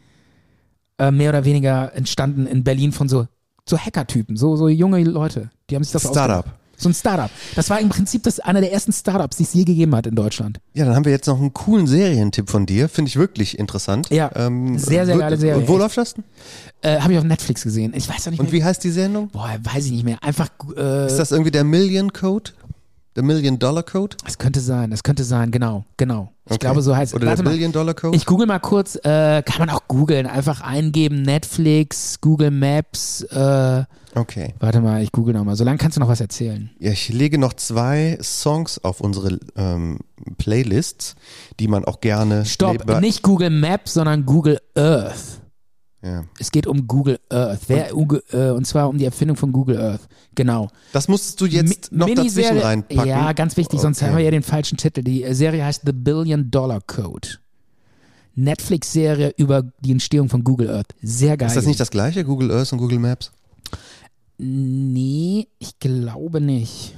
äh, mehr oder weniger entstanden in Berlin von so, so Hacker-Typen, so, so junge Leute. Die haben sich das Startup. ausgedacht. So ein Startup. Das war im Prinzip das, einer der ersten Startups, die es je gegeben hat in Deutschland. Ja, dann haben wir jetzt noch einen coolen Serientipp von dir. Finde ich wirklich interessant. Ja, sehr, sehr wird- geile Serie, Wo echt. läuft das denn? Äh, Habe ich auf Netflix gesehen. Ich weiß auch nicht Und mehr. wie heißt die Sendung? Boah, weiß ich nicht mehr. Einfach, äh, Ist das irgendwie der Million Code? The Million Dollar Code? Es könnte sein, es könnte sein, genau, genau. Ich Okay. glaube, so heißt es. Oder Warte der mal. Billion Dollar Code? Ich google mal kurz, äh, kann man auch googeln, einfach eingeben, Netflix, Google Maps, äh, okay. warte mal, ich google noch mal. Solange kannst du noch was erzählen. Ja, ich lege noch zwei Songs auf unsere ähm, Playlists, die man auch gerne. Stopp, nicht Google Maps, sondern Google Earth. Ja. Es geht um Google Earth. Wer, Uge- äh, und zwar um die Erfindung von Google Earth. Genau. Das musstest du jetzt Mi- noch dazwischen Miniserie- reinpacken. Ja, ganz wichtig, sonst Okay. haben wir ja den falschen Titel. Die Serie heißt The Billion Dollar Code. Netflix-Serie über die Entstehung von Google Earth. Sehr geil. Ist das nicht das gleiche, Google Earth und Google Maps? Nee, ich glaube nicht.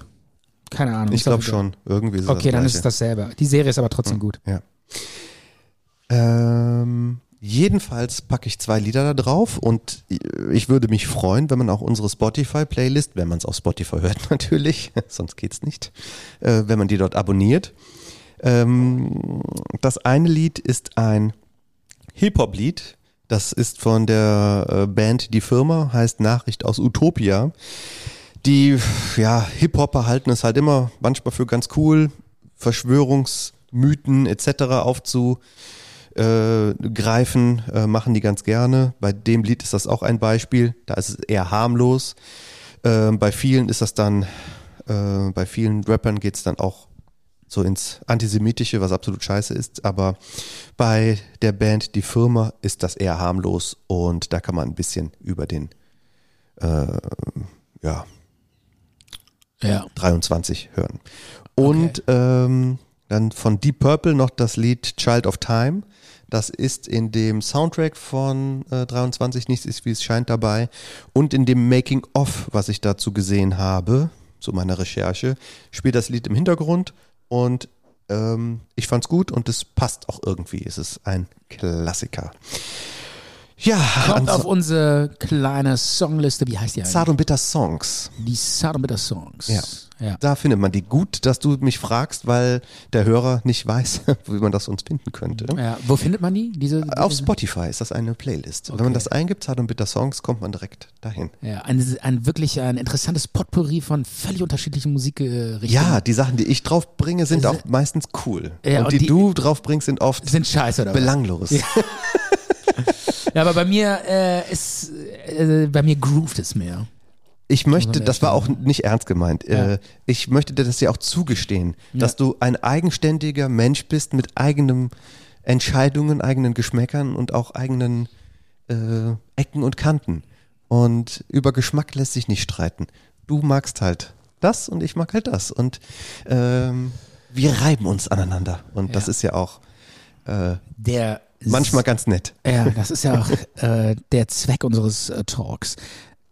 Keine Ahnung. Ich glaube schon. Irgendwie ist Okay, dann ist es dasselbe. Die Serie ist aber trotzdem gut. Ja. Ähm, jedenfalls packe ich zwei Lieder da drauf und ich würde mich freuen, wenn man auch unsere Spotify-Playlist, wenn man es auf Spotify hört natürlich, sonst geht's nicht, äh, wenn man die dort abonniert. Ähm, das eine Lied ist ein Hip-Hop-Lied. Das ist von der äh, Band Die Firma, heißt Nachricht aus Utopia. Die ja, Hip-Hopper halten es halt immer manchmal für ganz cool, Verschwörungsmythen etc. aufzugreifen, äh, machen die ganz gerne. Bei dem Lied ist das auch ein Beispiel. Da ist es eher harmlos. Äh, bei vielen ist das dann, äh, bei vielen Rappern geht es dann auch so ins Antisemitische, was absolut scheiße ist. Aber bei der Band Die Firma ist das eher harmlos und da kann man ein bisschen über den, äh, ja, Ja. 23 hören. Und ähm, dann von Deep Purple noch das Lied Child of Time. Das ist in dem Soundtrack von äh, 23 Nichts ist wie es scheint dabei und in dem Making of, was ich dazu gesehen habe, zu meiner Recherche, spielt das Lied im Hintergrund und ähm, ich fand's gut und es passt auch irgendwie. Es ist ein Klassiker. Ja, Kommt auf ans- unsere kleine Songliste. Wie heißt die eigentlich? Zart und Bitter Songs. Die Sad und Bitter Songs. Ja. ja. Da findet man die gut, dass du mich fragst, weil der Hörer nicht weiß, wie man das uns finden könnte. Ja, wo findet man die? Diese, Auf diese- Spotify ist das eine Playlist. Wenn Okay. man das eingibt, Zart und Bitter Songs, kommt man direkt dahin. Ja, ein, ein wirklich ein interessantes Potpourri von völlig unterschiedlichen Musikrichtungen. Ja, die Sachen, die ich drauf bringe, sind Äh, auch meistens cool. Ja, und, und die, die- du drauf bringst, sind oft sind scheiße oder belanglos. Ja. Ja, aber bei mir äh, ist äh, bei mir groovt es mehr. Ich möchte, das war auch nicht ernst gemeint. Ja. Äh, Ich möchte dir das ja auch zugestehen, dass du ein eigenständiger Mensch bist mit eigenen Entscheidungen, eigenen Geschmäckern und auch eigenen äh, Ecken und Kanten. Und über Geschmack lässt sich nicht streiten. Du magst halt das und ich mag halt das. Und ähm, wir reiben uns aneinander. Und das Ja. ist ja auch äh, Der manchmal ganz nett. Ja, das ist ja auch äh, der Zweck unseres äh, Talks.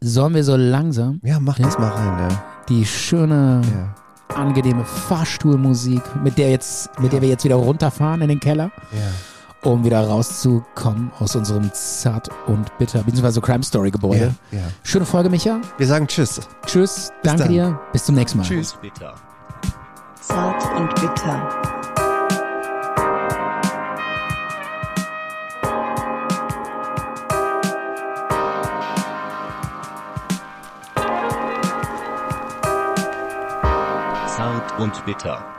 Sollen wir so langsam Ja, mach das mal rein, ja. die schöne, Ja. angenehme Fahrstuhlmusik, mit der jetzt, mit der wir jetzt wieder runterfahren in den Keller, ja. um wieder rauszukommen aus unserem Zart und Bitter, beziehungsweise Crime Story Gebäude. Ja, ja. Schöne Folge, Micha. Wir sagen Tschüss. Tschüss, danke dann. dir, bis zum nächsten Mal. Tschüss. Bitter. Zart und bitter. Und bitter.